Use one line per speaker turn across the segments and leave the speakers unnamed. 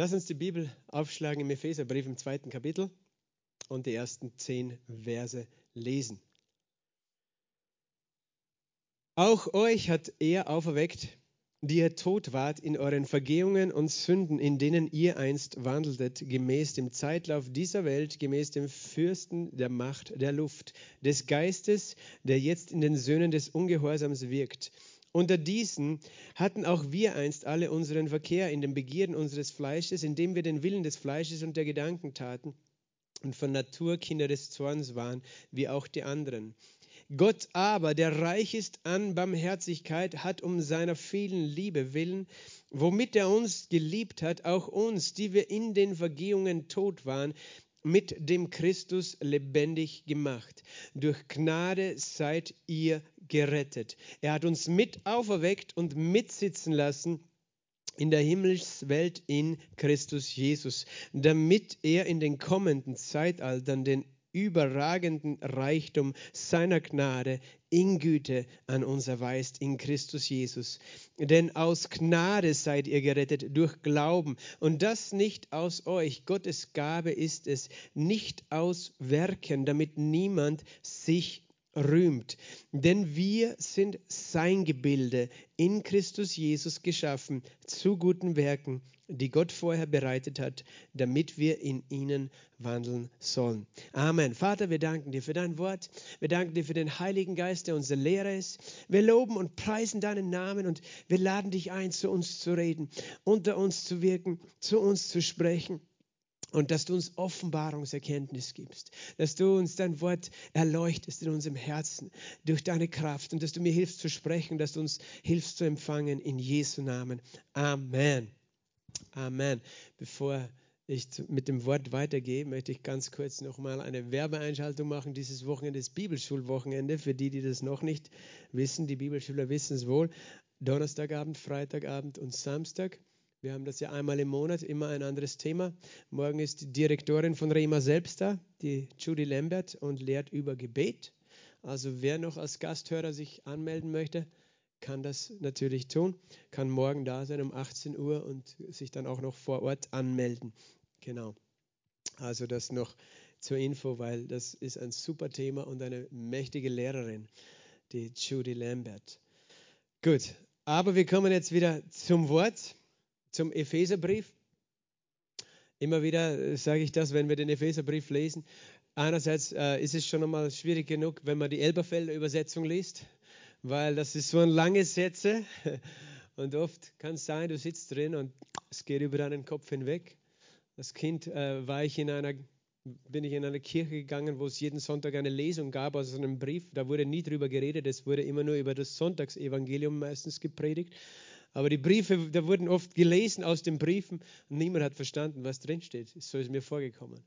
Lass uns die Bibel aufschlagen im Epheserbrief im zweiten Kapitel und die ersten zehn Verse lesen. Auch euch hat er auferweckt, die ihr tot wart in euren Vergehungen und Sünden, in denen ihr einst wandeltet, gemäß dem Zeitlauf dieser Welt, gemäß dem Fürsten der Macht der Luft, des Geistes, der jetzt in den Söhnen des Ungehorsams wirkt unter diesen hatten auch wir einst alle unseren Verkehr in den Begierden unseres Fleisches, indem wir den Willen des Fleisches und der Gedanken taten und von Natur Kinder des Zorns waren, wie auch die anderen. Gott aber, der reich ist an Barmherzigkeit, hat um seiner vielen Liebe willen, womit er uns geliebt hat, auch uns, die wir in den Vergehungen tot waren, mit dem Christus lebendig gemacht. Durch Gnade seid ihr gerettet. Er hat uns mit auferweckt und mitsitzen lassen in der Himmelswelt in Christus Jesus, damit er in den kommenden Zeitaltern den überragenden Reichtum seiner Gnade in Güte an uns erweist in Christus Jesus. Denn aus Gnade seid ihr gerettet durch Glauben und das nicht aus euch. Gottes Gabe ist es, nicht aus Werken, damit niemand sich rühmt. Denn wir sind sein Gebilde in Christus Jesus geschaffen zu guten Werken, die Gott vorher bereitet hat, damit wir in ihnen wandeln sollen. Amen. Vater, wir danken dir für dein Wort. Wir danken dir für den Heiligen Geist, der unser Lehrer ist. Wir loben und preisen deinen Namen und wir laden dich ein, zu uns zu reden, unter uns zu wirken, zu uns zu sprechen. Und dass du uns Offenbarungserkenntnis gibst, dass du uns dein Wort erleuchtest in unserem Herzen durch deine Kraft und dass du mir hilfst zu sprechen, dass du uns hilfst zu empfangen in Jesu Namen. Amen. Amen. Bevor ich mit dem Wort weitergehe, möchte ich ganz kurz nochmal eine Werbeeinschaltung machen. Dieses Wochenende ist Bibelschulwochenende. Für die, die das noch nicht wissen, die Bibelschüler wissen es wohl. Donnerstagabend, Freitagabend und Samstag. Wir haben das ja einmal im Monat, immer ein anderes Thema. Morgen ist die Direktorin von Rema selbst da, die Judy Lambert, und lehrt über Gebet. Also wer noch als Gasthörer sich anmelden möchte, kann das natürlich tun, kann morgen da sein um 18 Uhr und sich dann auch noch vor Ort anmelden. Genau. Also das noch zur Info, weil das ist ein super Thema und eine mächtige Lehrerin, die Judy Lambert. Gut, aber wir kommen jetzt wieder zum Wort zum Epheserbrief. Immer wieder äh, sage ich das, wenn wir den Epheserbrief lesen. Einerseits äh, ist es schon einmal schwierig genug, wenn man die Elberfelder Übersetzung liest, weil das ist so ein lange Sätze und oft kann es sein, du sitzt drin und es geht über deinen Kopf hinweg. Als Kind äh, war ich in einer, bin ich in eine Kirche gegangen, wo es jeden Sonntag eine Lesung gab, also einen Brief. Da wurde nie drüber geredet, es wurde immer nur über das Sonntagsevangelium meistens gepredigt. Aber die Briefe, da wurden oft gelesen aus den Briefen und niemand hat verstanden, was drinsteht. So ist mir vorgekommen.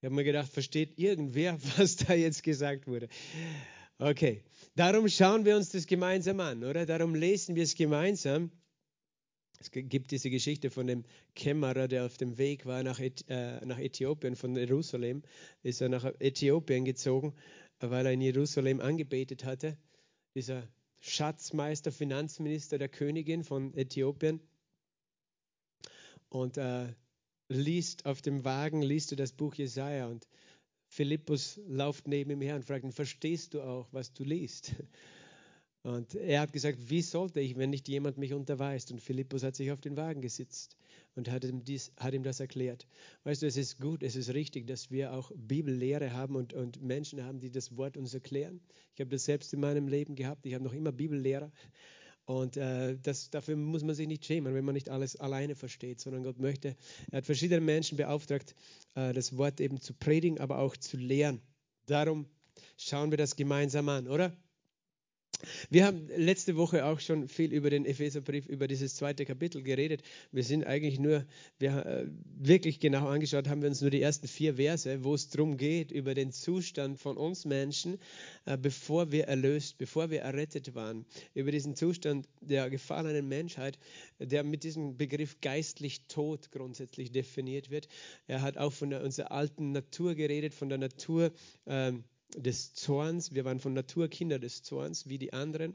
Ich habe mir gedacht, versteht irgendwer, was da jetzt gesagt wurde? Okay, darum schauen wir uns das gemeinsam an, oder? Darum lesen wir es gemeinsam. Es gibt diese Geschichte von dem Kämmerer, der auf dem Weg war nach, äh, nach Äthiopien, von Jerusalem, ist er nach Äthiopien gezogen, weil er in Jerusalem angebetet hatte. Dieser Schatzmeister, Finanzminister der Königin von Äthiopien und äh, liest auf dem Wagen, liest du das Buch Jesaja und Philippus läuft neben ihm her und fragt ihn, verstehst du auch, was du liest? Und er hat gesagt, wie sollte ich, wenn nicht jemand mich unterweist? Und Philippus hat sich auf den Wagen gesetzt und hat ihm, dies, hat ihm das erklärt. Weißt du, es ist gut, es ist richtig, dass wir auch Bibellehre haben und, und Menschen haben, die das Wort uns erklären. Ich habe das selbst in meinem Leben gehabt. Ich habe noch immer Bibellehrer. Und äh, das, dafür muss man sich nicht schämen, wenn man nicht alles alleine versteht, sondern Gott möchte, er hat verschiedene Menschen beauftragt, äh, das Wort eben zu predigen, aber auch zu lehren. Darum schauen wir das gemeinsam an, oder? Wir haben letzte Woche auch schon viel über den Epheserbrief, über dieses zweite Kapitel geredet. Wir sind eigentlich nur, wir äh, wirklich genau angeschaut, haben wir uns nur die ersten vier Verse, wo es darum geht, über den Zustand von uns Menschen, äh, bevor wir erlöst, bevor wir errettet waren, über diesen Zustand der gefallenen Menschheit, der mit diesem Begriff geistlich tot grundsätzlich definiert wird. Er hat auch von der, unserer alten Natur geredet, von der Natur. Ähm, des Zorns. Wir waren von Natur Kinder des Zorns, wie die anderen.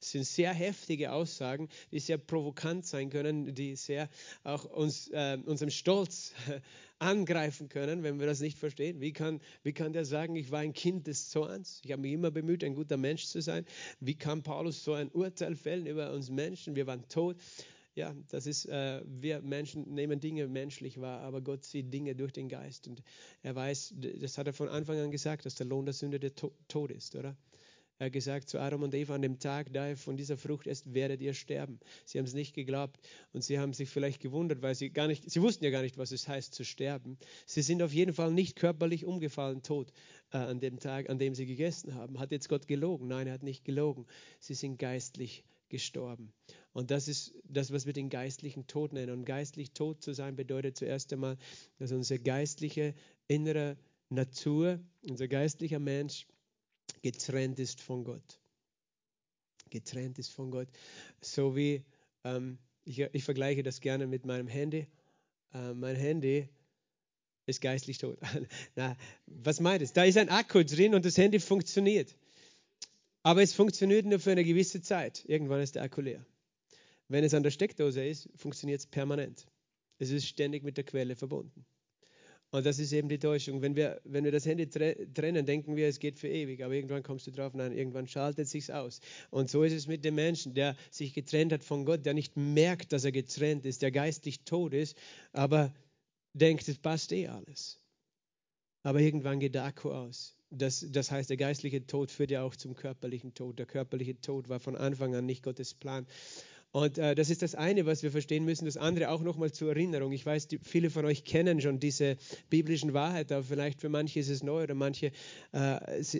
Das sind sehr heftige Aussagen, die sehr provokant sein können, die sehr auch uns, äh, unserem Stolz angreifen können, wenn wir das nicht verstehen. Wie kann, wie kann der sagen, ich war ein Kind des Zorns? Ich habe mich immer bemüht, ein guter Mensch zu sein. Wie kann Paulus so ein Urteil fällen über uns Menschen? Wir waren tot. Ja, das ist, äh, wir Menschen nehmen Dinge menschlich wahr, aber Gott sieht Dinge durch den Geist. Und er weiß, das hat er von Anfang an gesagt, dass der Lohn der Sünde der Tod ist, oder? Er hat gesagt zu Adam und Eva, an dem Tag, da ihr von dieser Frucht esst, werdet ihr sterben. Sie haben es nicht geglaubt und sie haben sich vielleicht gewundert, weil sie gar nicht, sie wussten ja gar nicht, was es heißt zu sterben. Sie sind auf jeden Fall nicht körperlich umgefallen, tot äh, an dem Tag, an dem sie gegessen haben. Hat jetzt Gott gelogen? Nein, er hat nicht gelogen. Sie sind geistlich gestorben. Und das ist das, was wir den geistlichen Tod nennen. Und geistlich tot zu sein bedeutet zuerst einmal, dass unsere geistliche innere Natur, unser geistlicher Mensch getrennt ist von Gott. Getrennt ist von Gott. So wie, ähm, ich, ich, vergleiche das gerne mit meinem Handy. Äh, mein Handy ist geistlich tot. Na, was meint es? Da ist ein Akku drin und das Handy funktioniert. Aber es funktioniert nur für eine gewisse Zeit. Irgendwann ist der Akku leer. Wenn es an der Steckdose ist, funktioniert es permanent. Es ist ständig mit der Quelle verbunden. Und das ist eben die Täuschung. Wenn wir, wenn wir das Handy trennen, denken wir, es geht für ewig. Aber irgendwann kommst du drauf, nein, irgendwann schaltet es sich aus. Und so ist es mit dem Menschen, der sich getrennt hat von Gott, der nicht merkt, dass er getrennt ist, der geistlich tot ist, aber denkt, es passt eh alles. Aber irgendwann geht der Akku aus. Das, das heißt, der geistliche Tod führt ja auch zum körperlichen Tod. Der körperliche Tod war von Anfang an nicht Gottes Plan. Und äh, das ist das eine, was wir verstehen müssen. Das andere auch nochmal zur Erinnerung. Ich weiß, die, viele von euch kennen schon diese biblischen Wahrheiten, aber vielleicht für manche ist es neu oder manche äh,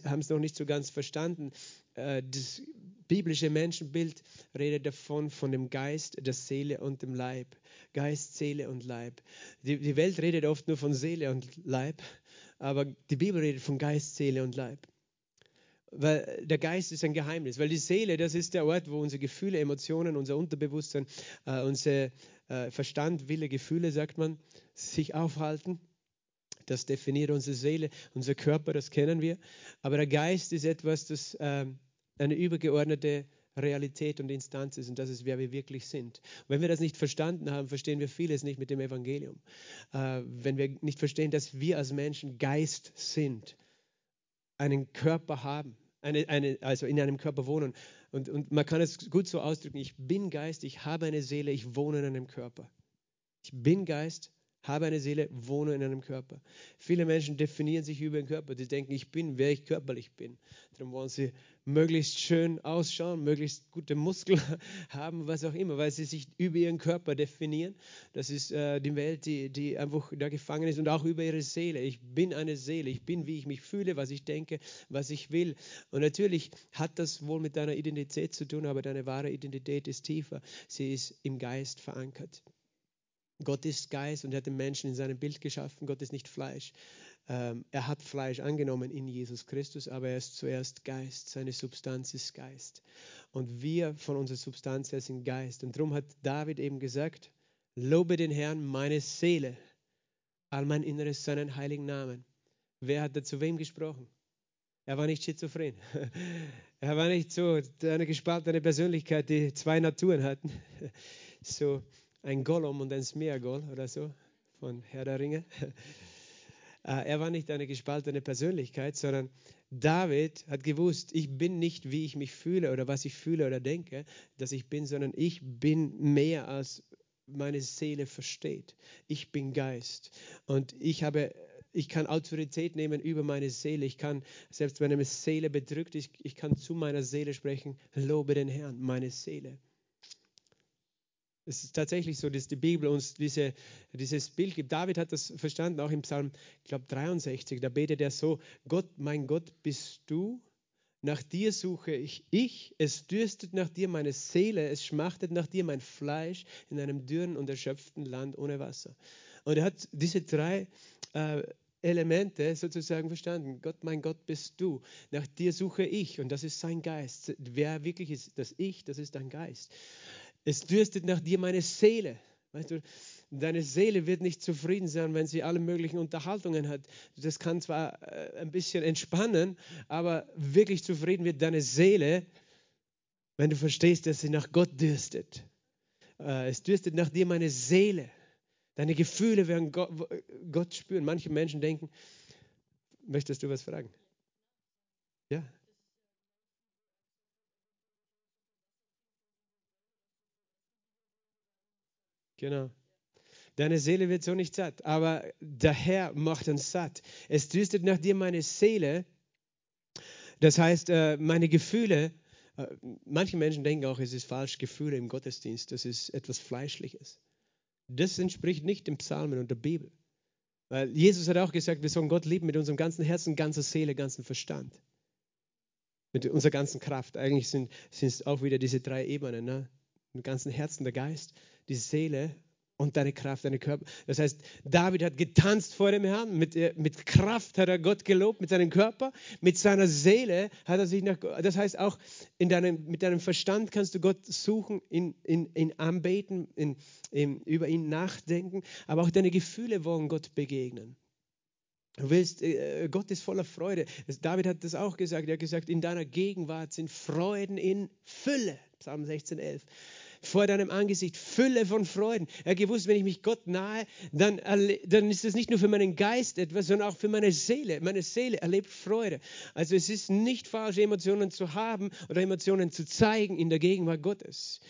haben es noch nicht so ganz verstanden. Äh, das biblische Menschenbild redet davon, von dem Geist, der Seele und dem Leib. Geist, Seele und Leib. Die, die Welt redet oft nur von Seele und Leib, aber die Bibel redet von Geist, Seele und Leib weil der Geist ist ein Geheimnis, weil die Seele, das ist der Ort, wo unsere Gefühle, Emotionen, unser Unterbewusstsein, äh, unser äh, Verstand, Wille, Gefühle, sagt man, sich aufhalten. Das definiert unsere Seele, unser Körper, das kennen wir. Aber der Geist ist etwas, das äh, eine übergeordnete Realität und Instanz ist und das ist, wer wir wirklich sind. Und wenn wir das nicht verstanden haben, verstehen wir vieles nicht mit dem Evangelium. Äh, wenn wir nicht verstehen, dass wir als Menschen Geist sind, einen Körper haben, eine, eine, also in einem Körper wohnen. Und, und man kann es gut so ausdrücken, ich bin Geist, ich habe eine Seele, ich wohne in einem Körper. Ich bin Geist, habe eine Seele, wohne in einem Körper. Viele Menschen definieren sich über den Körper. Die denken, ich bin, wer ich körperlich bin. Darum wollen sie möglichst schön ausschauen, möglichst gute Muskeln haben, was auch immer, weil sie sich über ihren Körper definieren. Das ist äh, die Welt, die, die einfach da gefangen ist und auch über ihre Seele. Ich bin eine Seele, ich bin, wie ich mich fühle, was ich denke, was ich will. Und natürlich hat das wohl mit deiner Identität zu tun, aber deine wahre Identität ist tiefer. Sie ist im Geist verankert. Gott ist Geist und er hat den Menschen in seinem Bild geschaffen. Gott ist nicht Fleisch. Ähm, er hat Fleisch angenommen in Jesus Christus, aber er ist zuerst Geist. Seine Substanz ist Geist. Und wir von unserer Substanz her sind Geist. Und darum hat David eben gesagt, lobe den Herrn meine Seele, all mein Inneres seinen heiligen Namen. Wer hat da zu wem gesprochen? Er war nicht schizophren. Er war nicht so eine gespaltene Persönlichkeit, die zwei Naturen hatten. So, ein Gollum und ein Smeagol oder so von Herr der Ringe. Äh, er war nicht eine gespaltene Persönlichkeit, sondern David hat gewusst, ich bin nicht, wie ich mich fühle oder was ich fühle oder denke, dass ich bin, sondern ich bin mehr als meine Seele versteht. Ich bin Geist und ich habe ich kann Autorität nehmen über meine Seele. Ich kann, selbst wenn meine Seele bedrückt ist, ich kann zu meiner Seele sprechen, lobe den Herrn, meine Seele. Es ist tatsächlich so, dass die Bibel uns diese, dieses Bild gibt. David hat das verstanden, auch im Psalm, ich glaube 63, da betet er so, Gott, mein Gott, bist du, nach dir suche ich, ich, es dürstet nach dir meine Seele, es schmachtet nach dir mein Fleisch in einem dürren und erschöpften Land ohne Wasser. Und er hat diese drei äh, Elemente sozusagen verstanden. Gott, mein Gott, bist du. Nach dir suche ich und das ist sein Geist. Wer wirklich ist das Ich, das ist dein Geist. Es dürstet nach dir meine Seele. Weißt du, deine Seele wird nicht zufrieden sein, wenn sie alle möglichen Unterhaltungen hat. Das kann zwar äh, ein bisschen entspannen, aber wirklich zufrieden wird deine Seele, wenn du verstehst, dass sie nach Gott dürstet. Äh, es dürstet nach dir meine Seele. Deine Gefühle werden Gott, Gott spüren. Manche Menschen denken, möchtest du was fragen? Ja. Genau. Deine Seele wird so nicht satt, aber der Herr macht uns satt. Es dürstet nach dir meine Seele. Das heißt, äh, meine Gefühle, äh, manche Menschen denken auch, es ist falsch, Gefühle im Gottesdienst, das ist etwas Fleischliches. Das entspricht nicht dem Psalmen und der Bibel. Weil Jesus hat auch gesagt, wir sollen Gott lieben mit unserem ganzen Herzen, ganzer Seele, ganzen Verstand. Mit unserer ganzen Kraft. Eigentlich sind es auch wieder diese drei Ebenen. Ne? Mit dem ganzen Herzen, der Geist, die Seele und deine Kraft, deine Körper. Das heißt, David hat getanzt vor dem Herrn, mit, äh, mit Kraft hat er Gott gelobt, mit seinem Körper, mit seiner Seele hat er sich nach Das heißt, auch in deinem, mit deinem Verstand kannst du Gott suchen, ihn, ihn, ihn anbeten, in, in, über ihn nachdenken, aber auch deine Gefühle wollen Gott begegnen. Du willst, äh, Gott ist voller Freude. David hat das auch gesagt. Er hat gesagt, in deiner Gegenwart sind Freuden in Fülle. Psalm 16, 11 vor deinem Angesicht, Fülle von Freuden. Er hat gewusst, wenn ich mich Gott nahe, dann, dann ist es nicht nur für meinen Geist etwas, sondern auch für meine Seele. Meine Seele erlebt Freude. Also es ist nicht falsch, Emotionen zu haben oder Emotionen zu zeigen in der Gegenwart Gottes.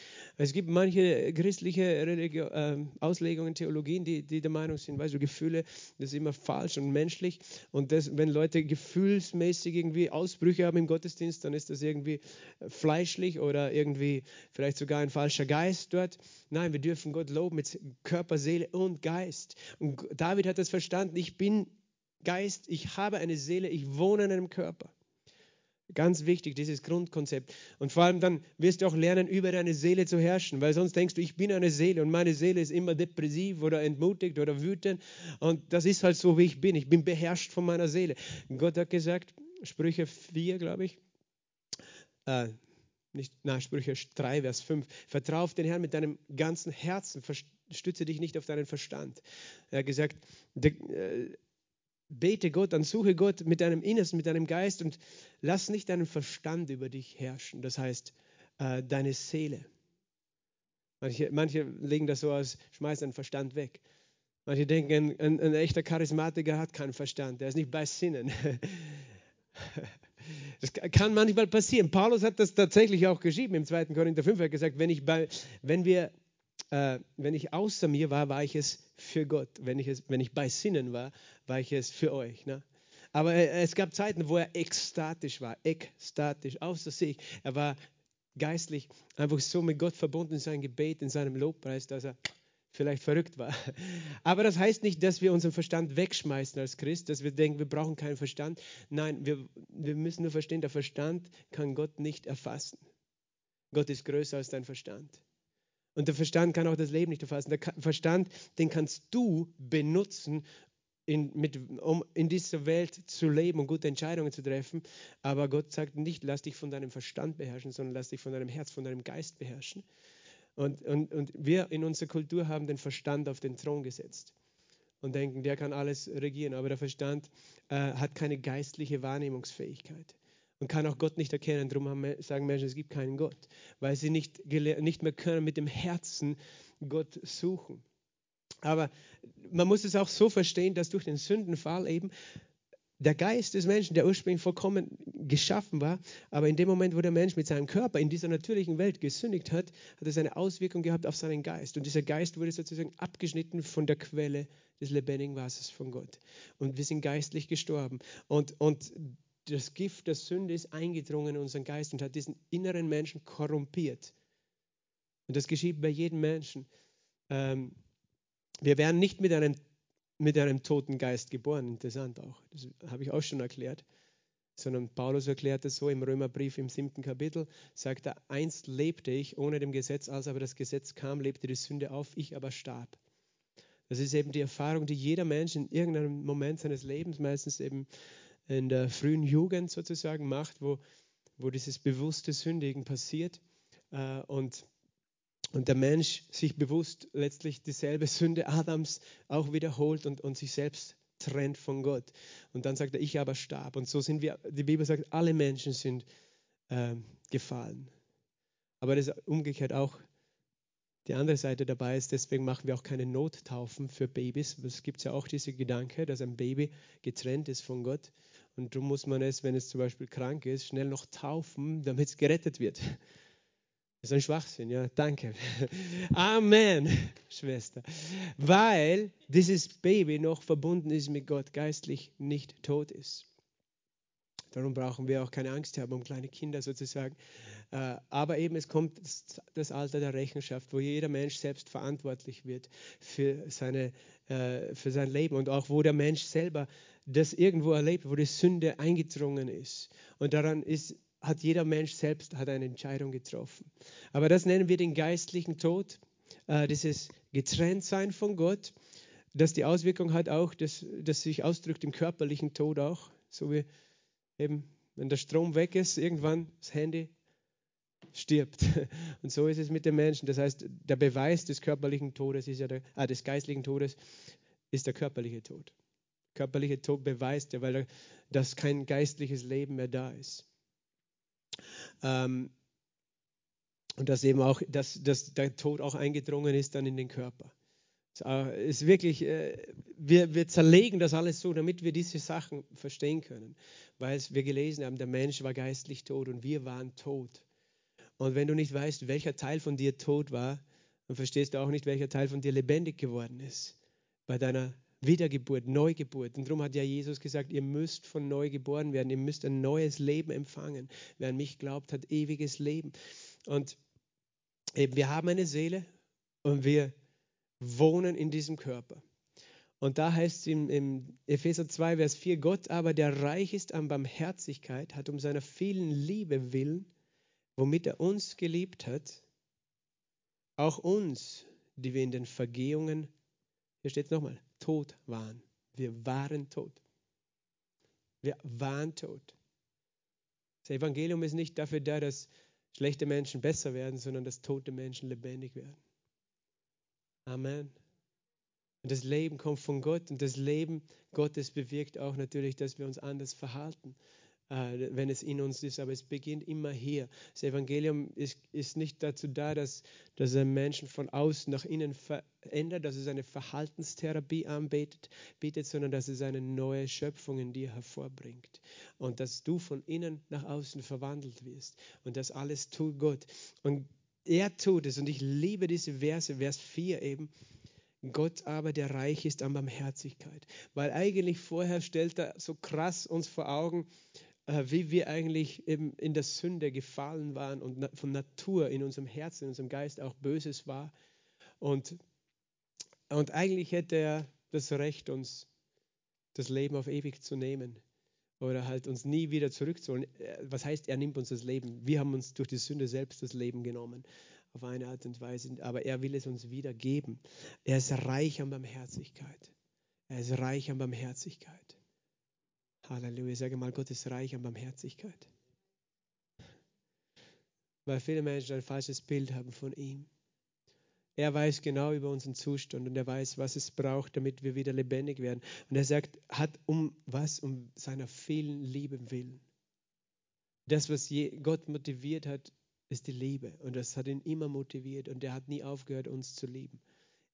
Es gibt manche christliche Religio äh, Auslegungen, Theologien, die, die der Meinung sind, weißt du, Gefühle, das ist immer falsch und menschlich. Und das, wenn Leute gefühlsmäßig irgendwie Ausbrüche haben im Gottesdienst, dann ist das irgendwie fleischlich oder irgendwie vielleicht sogar ein falscher Geist dort. Nein, wir dürfen Gott loben mit Körper, Seele und Geist. Und David hat das verstanden. Ich bin Geist, ich habe eine Seele, ich wohne in einem Körper. Ganz wichtig, dieses Grundkonzept. Und vor allem dann wirst du auch lernen, über deine Seele zu herrschen, weil sonst denkst du, ich bin eine Seele und meine Seele ist immer depressiv oder entmutigt oder wütend. Und das ist halt so, wie ich bin. Ich bin beherrscht von meiner Seele. Gott hat gesagt, Sprüche 4, glaube ich, äh, nicht, na, Sprüche 3, Vers 5, vertrau auf den Herrn mit deinem ganzen Herzen, stütze dich nicht auf deinen Verstand. Er hat gesagt, de, äh, Bete Gott an, suche Gott mit deinem Innersten, mit deinem Geist und lass nicht deinen Verstand über dich herrschen. Das heißt, äh, deine Seele. Manche, manche legen das so aus, schmeiß deinen Verstand weg. Manche denken, ein, ein, ein echter Charismatiker hat keinen Verstand, der ist nicht bei Sinnen. Das kann manchmal passieren. Paulus hat das tatsächlich auch geschrieben im 2. Korinther 5. Er hat gesagt, wenn, ich bei, wenn wir äh, wenn ich außer mir war, war ich es für Gott. Wenn ich, es, wenn ich bei Sinnen war, war ich es für euch. Ne? Aber äh, es gab Zeiten, wo er ekstatisch war, ekstatisch, außer sich. Er war geistlich einfach so mit Gott verbunden in seinem Gebet, in seinem Lobpreis, dass er vielleicht verrückt war. Aber das heißt nicht, dass wir unseren Verstand wegschmeißen als Christ, dass wir denken, wir brauchen keinen Verstand. Nein, wir, wir müssen nur verstehen, der Verstand kann Gott nicht erfassen. Gott ist größer als dein Verstand. Und der Verstand kann auch das Leben nicht erfassen. Der Verstand, den kannst du benutzen, in, mit, um in dieser Welt zu leben und gute Entscheidungen zu treffen. Aber Gott sagt nicht, lass dich von deinem Verstand beherrschen, sondern lass dich von deinem Herz, von deinem Geist beherrschen. Und, und, und wir in unserer Kultur haben den Verstand auf den Thron gesetzt und denken, der kann alles regieren. Aber der Verstand äh, hat keine geistliche Wahrnehmungsfähigkeit und kann auch Gott nicht erkennen. Darum sagen Menschen, es gibt keinen Gott, weil sie nicht, nicht mehr können mit dem Herzen Gott suchen. Aber man muss es auch so verstehen, dass durch den Sündenfall eben der Geist des Menschen, der ursprünglich vollkommen geschaffen war, aber in dem Moment, wo der Mensch mit seinem Körper in dieser natürlichen Welt gesündigt hat, hat es eine Auswirkung gehabt auf seinen Geist. Und dieser Geist wurde sozusagen abgeschnitten von der Quelle des lebendigen Wassers von Gott. Und wir sind geistlich gestorben. Und, und das Gift der Sünde ist eingedrungen in unseren Geist und hat diesen inneren Menschen korrumpiert. Und das geschieht bei jedem Menschen. Ähm, wir werden nicht mit einem, mit einem toten Geist geboren, interessant auch. Das habe ich auch schon erklärt. Sondern Paulus erklärt es so im Römerbrief im siebten Kapitel, sagt er, einst lebte ich ohne dem Gesetz, als aber das Gesetz kam, lebte die Sünde auf, ich aber starb. Das ist eben die Erfahrung, die jeder Mensch in irgendeinem Moment seines Lebens, meistens eben in der frühen Jugend sozusagen macht, wo, wo dieses bewusste Sündigen passiert äh, und, und der Mensch sich bewusst letztlich dieselbe Sünde Adams auch wiederholt und, und sich selbst trennt von Gott. Und dann sagt er, ich aber starb. Und so sind wir, die Bibel sagt, alle Menschen sind äh, gefallen. Aber das umgekehrt auch die andere Seite dabei ist, deswegen machen wir auch keine Nottaufen für Babys. Es gibt ja auch diese Gedanke, dass ein Baby getrennt ist von Gott. Und darum muss man es, wenn es zum Beispiel krank ist, schnell noch taufen, damit es gerettet wird. Das ist ein Schwachsinn, ja, danke. Amen, Schwester. Weil dieses Baby noch verbunden ist mit Gott, geistlich nicht tot ist. Darum brauchen wir auch keine Angst haben um kleine Kinder sozusagen. Äh, aber eben es kommt das Alter der Rechenschaft, wo jeder Mensch selbst verantwortlich wird für, seine, äh, für sein Leben und auch wo der Mensch selber das irgendwo erlebt, wo die Sünde eingedrungen ist. Und daran ist, hat jeder Mensch selbst hat eine Entscheidung getroffen. Aber das nennen wir den geistlichen Tod, äh, dieses Getrenntsein von Gott, das die Auswirkung hat auch, dass das sich ausdrückt im körperlichen Tod auch, so wie eben, wenn der Strom weg ist, irgendwann das Handy stirbt. Und so ist es mit den Menschen. Das heißt, der Beweis des körperlichen Todes ist ja der, ah, des geistlichen Todes ist der körperliche Tod. Körperliche Tod beweist ja, weil das kein geistliches Leben mehr da ist. Ähm, und dass eben auch, dass, dass der Tod auch eingedrungen ist dann in den Körper. Es ist wirklich, äh, wir, wir zerlegen das alles so, damit wir diese Sachen verstehen können. Weil wir gelesen haben, der Mensch war geistlich tot und wir waren tot. Und wenn du nicht weißt, welcher Teil von dir tot war, dann verstehst du auch nicht, welcher Teil von dir lebendig geworden ist. Bei deiner Wiedergeburt, Neugeburt. Und darum hat ja Jesus gesagt, ihr müsst von neu geboren werden, ihr müsst ein neues Leben empfangen. Wer an mich glaubt, hat ewiges Leben. Und eben, wir haben eine Seele und wir wohnen in diesem Körper. Und da heißt es im, Epheser 2, Vers 4, Gott aber, der reich ist an Barmherzigkeit, hat um seiner vielen Liebe willen, womit er uns geliebt hat, auch uns, die wir in den Vergehungen, hier steht es nochmal, tot waren. Wir waren tot. Wir waren tot. Das Evangelium ist nicht dafür da, dass schlechte Menschen besser werden, sondern dass tote Menschen lebendig werden. Amen. Und das Leben kommt von Gott und das Leben Gottes bewirkt auch natürlich, dass wir uns anders verhalten, äh, wenn es in uns ist. Aber es beginnt immer hier. Das Evangelium ist, ist nicht dazu da, dass, dass ein Menschen von außen nach innen verändert, dass es eine Verhaltenstherapie anbietet, bietet, sondern dass es eine neue Schöpfung in dir hervorbringt. Und dass du von innen nach außen verwandelt wirst. Und das alles tut Gott. Und er tut es. Und ich liebe diese Verse, Vers 4 eben. Gott aber, der reich ist an Barmherzigkeit. Weil eigentlich vorher stellt er so krass uns vor Augen, äh, wie wir eigentlich eben in der Sünde gefallen waren und von Natur in unserem Herzen, in unserem Geist auch Böses war. Und, und eigentlich hätte er das Recht, uns das Leben auf ewig zu nehmen oder halt uns nie wieder zurückzuholen. Äh, was heißt, er nimmt uns das Leben? Wir haben uns durch die Sünde selbst das Leben genommen, auf eine Art und Weise, aber er will es uns wieder geben. Er ist reich an Barmherzigkeit. Er ist reich an Barmherzigkeit. Halleluja. Sage mal, Gott ist reich an Barmherzigkeit. Weil viele Menschen ein falsches Bild haben von ihm. Er weiß genau über unseren Zustand und er weiß, was es braucht, damit wir wieder lebendig werden. Und er sagt, hat um was? Um seiner vielen Liebe willen. Das, was Gott motiviert hat, ist die Liebe. Und das hat ihn immer motiviert. Und er hat nie aufgehört, uns zu lieben.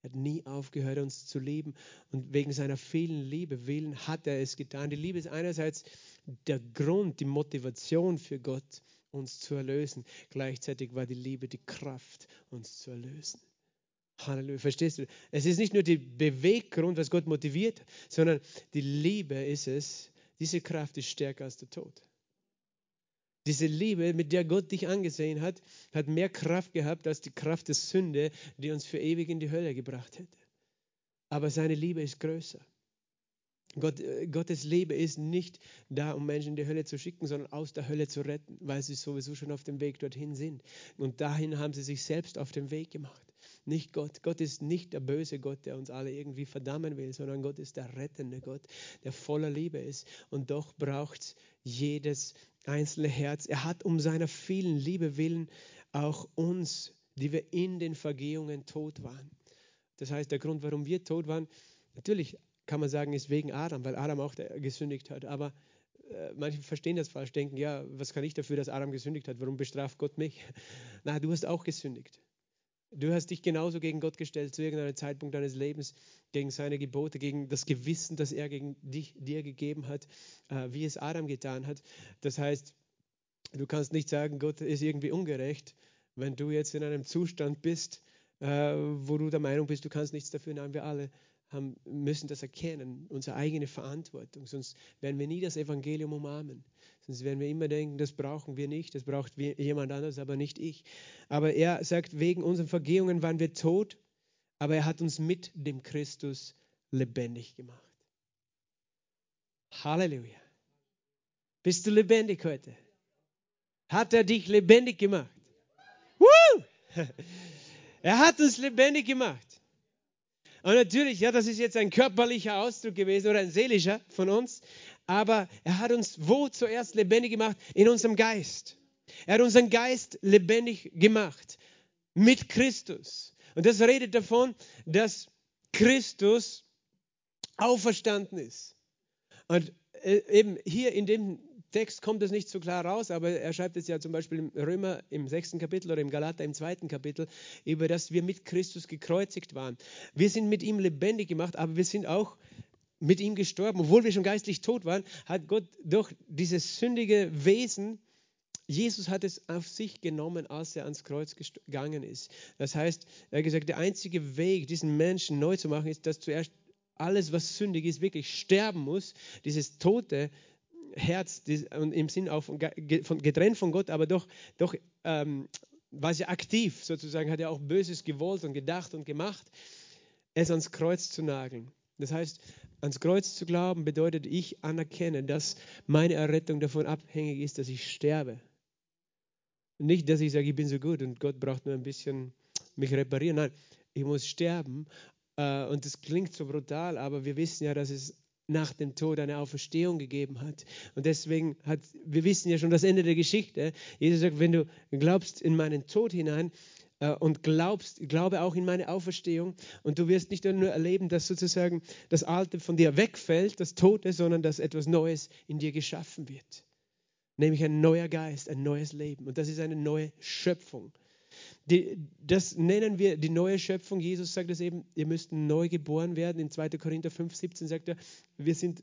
Er hat nie aufgehört, uns zu lieben. Und wegen seiner vielen Liebe willen hat er es getan. Die Liebe ist einerseits der Grund, die Motivation für Gott, uns zu erlösen. Gleichzeitig war die Liebe die Kraft, uns zu erlösen. Halleluja, verstehst du? Es ist nicht nur der Beweggrund, was Gott motiviert, sondern die Liebe ist es. Diese Kraft ist stärker als der Tod. Diese Liebe, mit der Gott dich angesehen hat, hat mehr Kraft gehabt als die Kraft der Sünde, die uns für ewig in die Hölle gebracht hätte. Aber seine Liebe ist größer. Gott, äh, Gottes Liebe ist nicht da, um Menschen in die Hölle zu schicken, sondern aus der Hölle zu retten, weil sie sowieso schon auf dem Weg dorthin sind. Und dahin haben sie sich selbst auf den Weg gemacht nicht Gott. Gott ist nicht der böse Gott, der uns alle irgendwie verdammen will, sondern Gott ist der rettende Gott, der voller Liebe ist. Und doch braucht es jedes einzelne Herz. Er hat um seiner vielen Liebe willen auch uns, die wir in den Vergehungen tot waren. Das heißt, der Grund, warum wir tot waren, natürlich kann man sagen, ist wegen Adam, weil Adam auch gesündigt hat. Aber äh, manche verstehen das falsch, denken, ja, was kann ich dafür, dass Adam gesündigt hat? Warum bestraft Gott mich? Na, du hast auch gesündigt. Du hast dich genauso gegen Gott gestellt zu irgendeinem Zeitpunkt deines Lebens, gegen seine Gebote, gegen das Gewissen, das er gegen dich, dir gegeben hat, äh, wie es Adam getan hat. Das heißt, du kannst nicht sagen, Gott ist irgendwie ungerecht, wenn du jetzt in einem Zustand bist, äh, wo du der Meinung bist, du kannst nichts dafür. Nein, wir alle haben, müssen das erkennen, unsere eigene Verantwortung. Sonst werden wir nie das Evangelium umarmen. Sonst werden wir immer denken, das brauchen wir nicht, das braucht jemand anderes, aber nicht ich. Aber er sagt, wegen unseren Vergehungen waren wir tot, aber er hat uns mit dem Christus lebendig gemacht. Halleluja. Bist du lebendig heute? Hat er dich lebendig gemacht? Woo! Er hat uns lebendig gemacht. Und natürlich, ja, das ist jetzt ein körperlicher Ausdruck gewesen oder ein seelischer von uns, aber er hat uns wo zuerst lebendig gemacht? In unserem Geist. Er hat unseren Geist lebendig gemacht mit Christus. Und das redet davon, dass Christus auferstanden ist. Und äh, eben hier in dem Text kommt es nicht so klar raus, aber er schreibt es ja zum Beispiel im Römer im sechsten Kapitel oder im Galater im zweiten Kapitel, über das wir mit Christus gekreuzigt waren. Wir sind mit ihm lebendig gemacht, aber wir sind auch mit ihm gestorben. Obwohl wir schon geistlich tot waren, hat Gott durch dieses sündige Wesen, Jesus hat es auf sich genommen, als er ans Kreuz gegangen ist. Das heißt, er hat gesagt, der einzige Weg, diesen Menschen neu zu machen, ist, dass zuerst alles, was sündig ist, wirklich sterben muss. Dieses tote Herz im Sinn auch von, getrennt von Gott, aber doch, doch ähm, war sie aktiv sozusagen, hat er auch Böses gewollt und gedacht und gemacht, es ans Kreuz zu nageln. Das heißt, ans Kreuz zu glauben bedeutet, ich anerkenne, dass meine Errettung davon abhängig ist, dass ich sterbe. Nicht, dass ich sage, ich bin so gut und Gott braucht nur ein bisschen mich reparieren. Nein, ich muss sterben. Äh, und das klingt so brutal, aber wir wissen ja, dass es nach dem Tod eine Auferstehung gegeben hat. Und deswegen hat, wir wissen ja schon das Ende der Geschichte. Jesus sagt, wenn du glaubst in meinen Tod hinein äh, und glaubst, glaube auch in meine Auferstehung und du wirst nicht nur erleben, dass sozusagen das Alte von dir wegfällt, das Tote, sondern dass etwas Neues in dir geschaffen wird. Nämlich ein neuer Geist, ein neues Leben. Und das ist eine neue Schöpfung. Die, das nennen wir die neue Schöpfung. Jesus sagt es eben, ihr müsst neu geboren werden. In 2. Korinther 5, 17 sagt er, wir sind,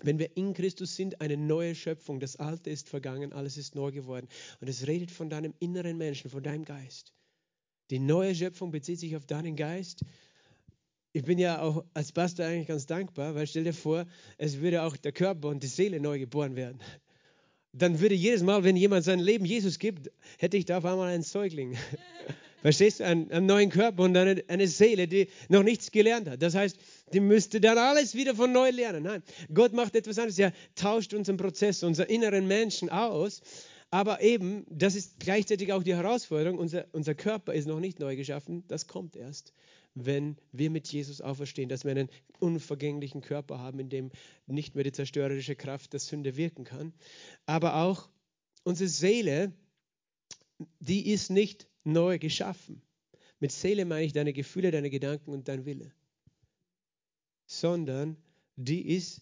wenn wir in Christus sind, eine neue Schöpfung. Das Alte ist vergangen, alles ist neu geworden. Und es redet von deinem inneren Menschen, von deinem Geist. Die neue Schöpfung bezieht sich auf deinen Geist. Ich bin ja auch als Pastor eigentlich ganz dankbar, weil stell dir vor, es würde auch der Körper und die Seele neu geboren werden dann würde jedes Mal, wenn jemand sein Leben Jesus gibt, hätte ich da auf einmal einen Säugling. Verstehst du? Einen, einen, neuen Körper und eine, eine Seele, die noch nichts gelernt hat. Das heißt, die müsste dann alles wieder von neu lernen. Nein, Gott macht etwas anderes. Er tauscht unseren Prozess, unseren inneren Menschen aus. Aber eben, das ist gleichzeitig auch die Herausforderung, unser, unser Körper ist noch nicht neu geschaffen, das kommt erst wenn wir mit Jesus auferstehen, dass wir einen unvergänglichen Körper haben, in dem nicht mehr die zerstörerische Kraft der Sünde wirken kann. Aber auch unsere Seele, die ist nicht neu geschaffen. Mit Seele meine ich deine Gefühle, deine Gedanken und dein Wille. Sondern die ist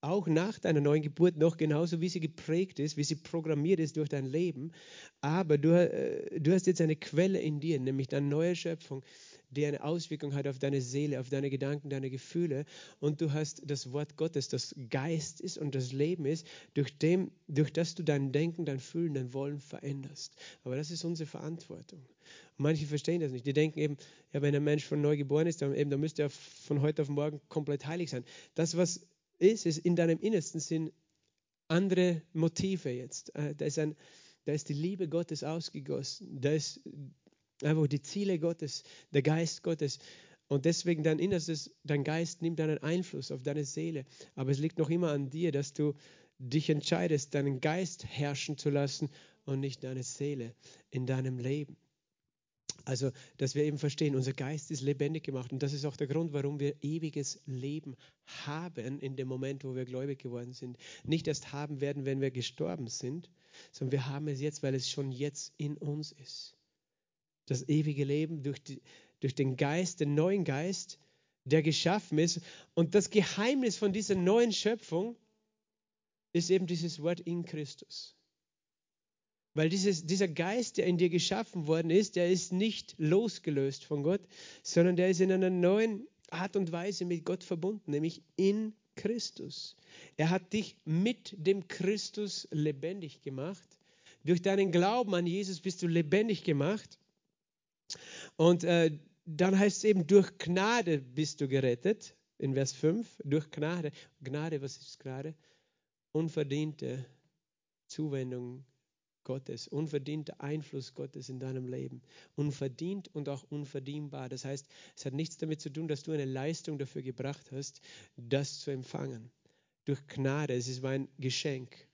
auch nach deiner neuen Geburt noch genauso, wie sie geprägt ist, wie sie programmiert ist durch dein Leben. Aber du, äh, du hast jetzt eine Quelle in dir, nämlich deine neue Schöpfung, die eine Auswirkung hat auf deine Seele, auf deine Gedanken, deine Gefühle. Und du hast das Wort Gottes, das Geist ist und das Leben ist, durch, dem, durch das du dein Denken, dein Fühlen, dein Wollen veränderst. Aber das ist unsere Verantwortung. Und manche verstehen das nicht. Die denken eben, ja, wenn ein Mensch von neu geboren ist, dann, eben, dann müsste er von heute auf morgen komplett heilig sein. Das, was ist, ist in deinem Innersten sind andere Motive jetzt. Äh, da ist, ein, da ist die Liebe Gottes ausgegossen. Da ist Einfach die Ziele Gottes, der Geist Gottes. Und deswegen dein Innerstes, dein Geist nimmt einen Einfluss auf deine Seele. Aber es liegt noch immer an dir, dass du dich entscheidest, deinen Geist herrschen zu lassen und nicht deine Seele in deinem Leben. Also, dass wir eben verstehen, unser Geist ist lebendig gemacht und das ist auch der Grund, warum wir ewiges Leben haben in dem Moment, wo wir gläubig geworden sind. Nicht erst haben werden, wenn wir gestorben sind, sondern wir haben es jetzt, weil es schon jetzt in uns ist das ewige Leben durch, die, durch den Geist, den neuen Geist, der geschaffen ist. Und das Geheimnis von dieser neuen Schöpfung ist eben dieses Wort in Christus. Weil dieses, dieser Geist, der in dir geschaffen worden ist, der ist nicht losgelöst von Gott, sondern der ist in einer neuen Art und Weise mit Gott verbunden, nämlich in Christus. Er hat dich mit dem Christus lebendig gemacht. Durch deinen Glauben an Jesus bist du lebendig gemacht. Und äh, dann heißt es eben, durch Gnade bist du gerettet, in Vers 5. Durch Gnade. Gnade, was ist Gnade? Unverdiente Zuwendung Gottes, unverdienter Einfluss Gottes in deinem Leben. Unverdient und auch unverdienbar. Das heißt, es hat nichts damit zu tun, dass du eine Leistung dafür gebracht hast, das zu empfangen. Durch Gnade, es ist mein Geschenk.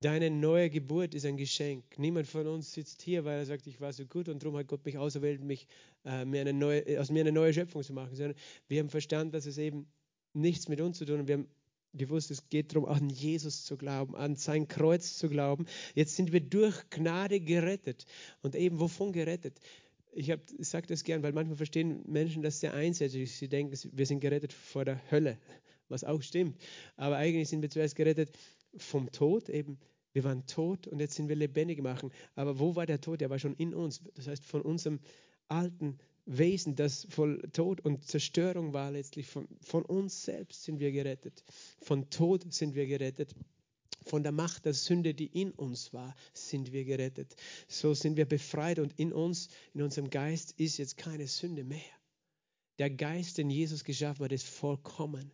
Deine neue Geburt ist ein Geschenk. Niemand von uns sitzt hier, weil er sagt, ich war so gut und darum hat Gott mich auserwählt, mich, äh, mir eine neue, aus mir eine neue Schöpfung zu machen, sondern wir haben verstanden, dass es eben nichts mit uns zu tun hat. Wir haben gewusst, es geht darum, an Jesus zu glauben, an sein Kreuz zu glauben. Jetzt sind wir durch Gnade gerettet. Und eben wovon gerettet? Ich, ich sage das gern, weil manchmal verstehen Menschen das sehr einseitig. Sie denken, wir sind gerettet vor der Hölle, was auch stimmt. Aber eigentlich sind wir zuerst gerettet vom Tod, eben wir waren tot und jetzt sind wir lebendig machen. Aber wo war der Tod? Der war schon in uns. Das heißt, von unserem alten Wesen, das voll Tod und Zerstörung war letztlich. Von, von uns selbst sind wir gerettet. Von Tod sind wir gerettet. Von der Macht der Sünde, die in uns war, sind wir gerettet. So sind wir befreit und in uns, in unserem Geist ist jetzt keine Sünde mehr. Der Geist, den Jesus geschaffen hat, ist vollkommen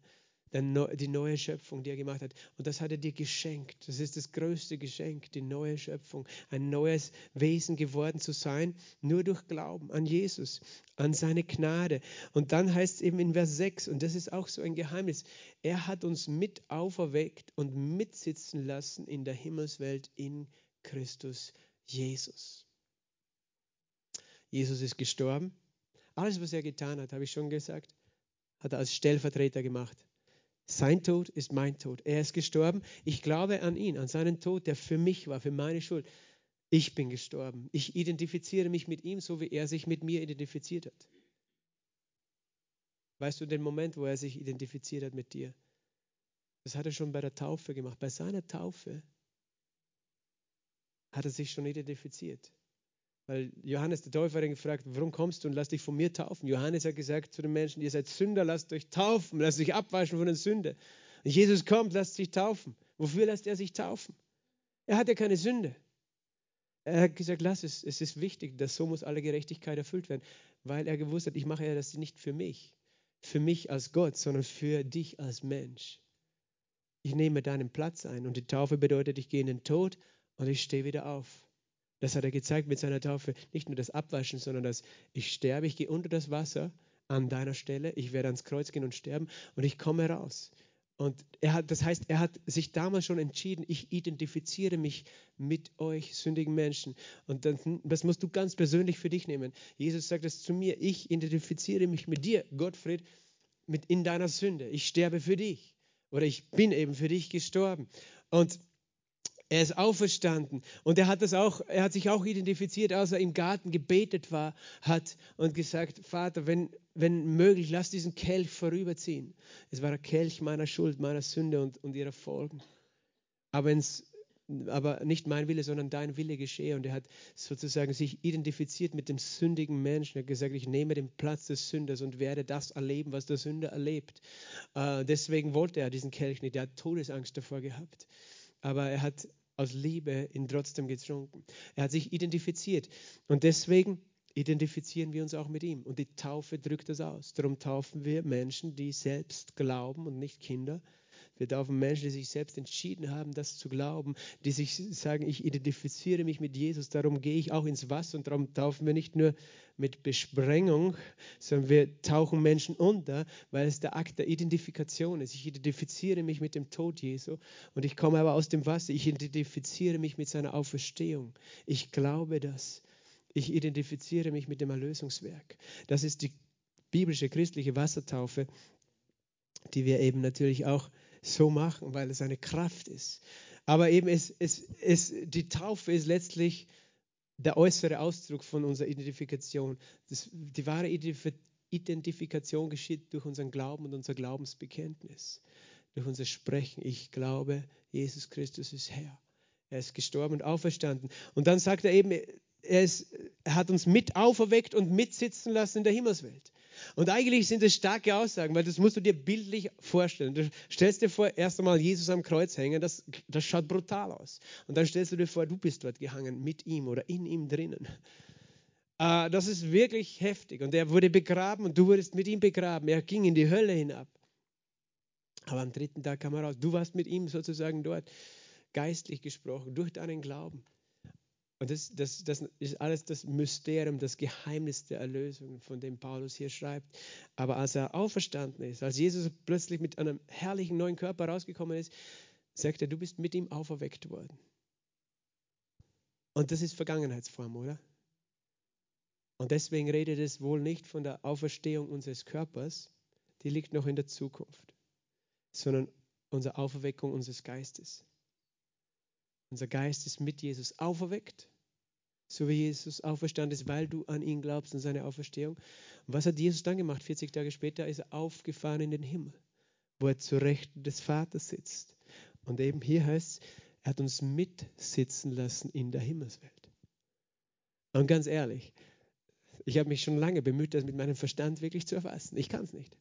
die neue Schöpfung, die er gemacht hat. Und das hat er dir geschenkt. Das ist das größte Geschenk, die neue Schöpfung, ein neues Wesen geworden zu sein, nur durch Glauben an Jesus, an seine Gnade. Und dann heißt es eben in Vers 6, und das ist auch so ein Geheimnis, er hat uns mit auferweckt und mitsitzen lassen in der Himmelswelt in Christus Jesus. Jesus ist gestorben. Alles, was er getan hat, habe ich schon gesagt, hat er als Stellvertreter gemacht. Sein Tod ist mein Tod. Er ist gestorben. Ich glaube an ihn, an seinen Tod, der für mich war, für meine Schuld. Ich bin gestorben. Ich identifiziere mich mit ihm, so wie er sich mit mir identifiziert hat. Weißt du den Moment, wo er sich identifiziert hat mit dir? Das hat er schon bei der Taufe gemacht. Bei seiner Taufe hat er sich schon identifiziert. Weil Johannes der Täufer hat gefragt, warum kommst du und lass dich von mir taufen? Johannes hat gesagt zu den Menschen, ihr seid Sünder, lasst euch taufen, lasst euch abwaschen von der Sünde. Und Jesus kommt, lasst sich taufen. Wofür lässt er sich taufen? Er hat ja keine Sünde. Er hat gesagt, lass es, es ist wichtig, dass so muss alle Gerechtigkeit erfüllt werden, weil er gewusst hat, ich mache ja das nicht für mich, für mich als Gott, sondern für dich als Mensch. Ich nehme deinen Platz ein und die Taufe bedeutet, ich gehe in den Tod und ich stehe wieder auf. Das hat er gezeigt mit seiner Taufe. Nicht nur das Abwaschen, sondern das, ich sterbe, ich gehe unter das Wasser an deiner Stelle, ich werde ans Kreuz gehen und sterben und ich komme raus. Und er hat, das heißt, er hat sich damals schon entschieden, ich identifiziere mich mit euch sündigen Menschen. Und das, das musst du ganz persönlich für dich nehmen. Jesus sagt es zu mir, ich identifiziere mich mit dir, Gottfried, mit in deiner Sünde. Ich sterbe für dich. Oder ich bin eben für dich gestorben. Und er ist auferstanden und er hat das auch, er hat sich auch identifiziert, als er im Garten gebetet war, hat und gesagt, Vater, wenn, wenn möglich, lass diesen Kelch vorüberziehen. Es war der Kelch meiner Schuld, meiner Sünde und, und ihrer Folgen. Aber, ins, aber nicht mein Wille, sondern dein Wille geschehe. Und er hat sozusagen sich identifiziert mit dem sündigen Menschen. Er hat gesagt, ich nehme den Platz des Sünders und werde das erleben, was der Sünder erlebt. Äh, deswegen wollte er diesen Kelch nicht. Er hat Todesangst davor gehabt. Aber er hat aus Liebe ihn trotzdem getrunken. Er hat sich identifiziert. Und deswegen identifizieren wir uns auch mit ihm. Und die Taufe drückt das aus. Darum taufen wir Menschen, die selbst glauben und nicht Kinder. Wir taufen Menschen, die sich selbst entschieden haben, das zu glauben, die sich sagen, ich identifiziere mich mit Jesus, darum gehe ich auch ins Wasser und darum taufen wir nicht nur mit Besprengung, sondern wir tauchen Menschen unter, weil es der Akt der Identifikation ist. Ich identifiziere mich mit dem Tod Jesu und ich komme aber aus dem Wasser. Ich identifiziere mich mit seiner Auferstehung. Ich glaube das. Ich identifiziere mich mit dem Erlösungswerk. Das ist die biblische christliche Wassertaufe, die wir eben natürlich auch so machen, weil es eine Kraft ist. Aber eben es, es, es, die Taufe ist letztlich der äußere Ausdruck von unserer Identifikation. Das, die wahre Identifikation geschieht durch unseren Glauben und unser Glaubensbekenntnis. durch unser Sprechen. Ich glaube, Jesus Christus ist Herr. Er ist gestorben und auferstanden. Und dann sagt er eben, er, ist, er hat uns mit auferweckt und mitsitzen lassen in der Himmelswelt. Und eigentlich sind das starke Aussagen, weil das musst du dir bildlich vorstellen. Du stellst dir vor, erst einmal Jesus am Kreuz hängen, das, das schaut brutal aus. Und dann stellst du dir vor, du bist dort gehangen mit ihm oder in ihm drinnen. Uh, das ist wirklich heftig. Und er wurde begraben und du wurdest mit ihm begraben. Er ging in die Hölle hinab. Aber am dritten Tag kam er raus. Du warst mit ihm sozusagen dort, geistlich gesprochen, durch deinen Glauben. Und das, das, das ist alles das Mysterium, das Geheimnis der Erlösung, von dem Paulus hier schreibt. Aber als er auferstanden ist, als Jesus plötzlich mit einem herrlichen neuen Körper rausgekommen ist, sagt er, du bist mit ihm auferweckt worden. Und das ist Vergangenheitsform, oder? Und deswegen redet es wohl nicht von der Auferstehung unseres Körpers, die liegt noch in der Zukunft, sondern unsere Auferweckung unseres Geistes. Unser Geist ist mit Jesus auferweckt so wie Jesus auferstanden ist, weil du an ihn glaubst und seine Auferstehung. Und was hat Jesus dann gemacht? 40 Tage später ist er aufgefahren in den Himmel, wo er zu Rechten des Vaters sitzt. Und eben hier heißt es, er hat uns mitsitzen lassen in der Himmelswelt. Und ganz ehrlich, ich habe mich schon lange bemüht, das mit meinem Verstand wirklich zu erfassen. Ich kann es nicht.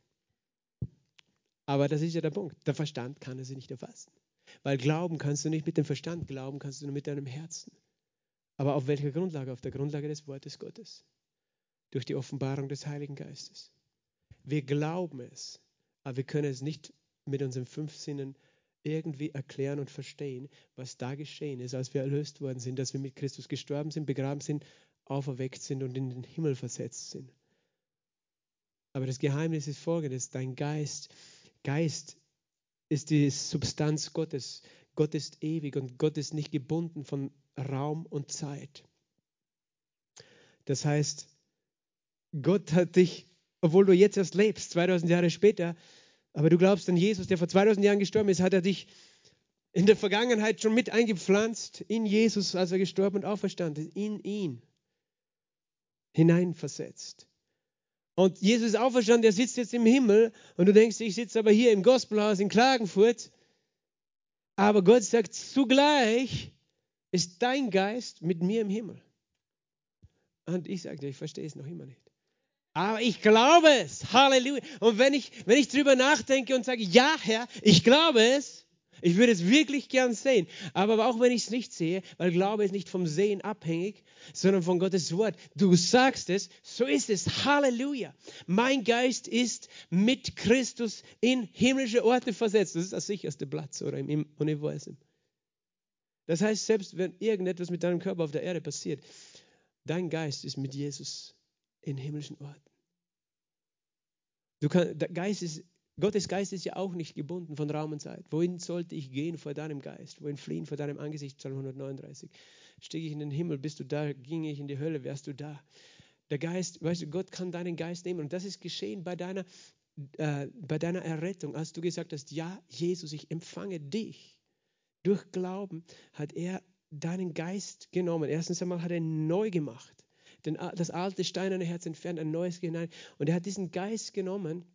Aber das ist ja der Punkt. Der Verstand kann es nicht erfassen. Weil glauben kannst du nicht mit dem Verstand, glauben kannst du nur mit deinem Herzen. Aber auf welcher Grundlage? Auf der Grundlage des Wortes Gottes. Durch die Offenbarung des Heiligen Geistes. Wir glauben es, aber wir können es nicht mit unseren fünf Sinnen irgendwie erklären und verstehen, was da geschehen ist, als wir erlöst worden sind, dass wir mit Christus gestorben sind, begraben sind, auferweckt sind und in den Himmel versetzt sind. Aber das Geheimnis ist folgendes: Dein Geist, Geist ist die Substanz Gottes. Gott ist ewig und Gott ist nicht gebunden von Raum und Zeit. Das heißt, Gott hat dich, obwohl du jetzt erst lebst, 2000 Jahre später, aber du glaubst an Jesus, der vor 2000 Jahren gestorben ist, hat er dich in der Vergangenheit schon mit eingepflanzt in Jesus, als er gestorben und auferstanden ist, in ihn hineinversetzt. Und Jesus ist auferstanden, er sitzt jetzt im Himmel und du denkst, ich sitze aber hier im Gospelhaus in Klagenfurt. Aber Gott sagt zugleich, ist dein Geist mit mir im Himmel? Und ich sagte, ich verstehe es noch immer nicht. Aber ich glaube es. Halleluja. Und wenn ich, wenn ich drüber nachdenke und sage, ja, Herr, ich glaube es, ich würde es wirklich gern sehen. Aber auch wenn ich es nicht sehe, weil Glaube ist nicht vom Sehen abhängig, sondern von Gottes Wort. Du sagst es, so ist es. Halleluja. Mein Geist ist mit Christus in himmlische Orte versetzt. Das ist der sicherste Platz oder im Universum. Das heißt, selbst wenn irgendetwas mit deinem Körper auf der Erde passiert, dein Geist ist mit Jesus in himmlischen Orten. Du kann, der Geist ist, Gottes Geist ist ja auch nicht gebunden von Raum und Zeit. Wohin sollte ich gehen vor deinem Geist? Wohin fliehen vor deinem Angesicht? Psalm 139. Stieg ich in den Himmel, bist du da? Ging ich in die Hölle, wärst du da? Der Geist, weißt du, Gott kann deinen Geist nehmen. Und das ist geschehen bei deiner, äh, bei deiner Errettung, als du gesagt hast, ja, Jesus, ich empfange dich. Durch Glauben hat er deinen Geist genommen. Erstens einmal hat er ihn neu gemacht. Denn das alte steinerne Herz entfernt, ein neues hinein. Und er hat diesen Geist genommen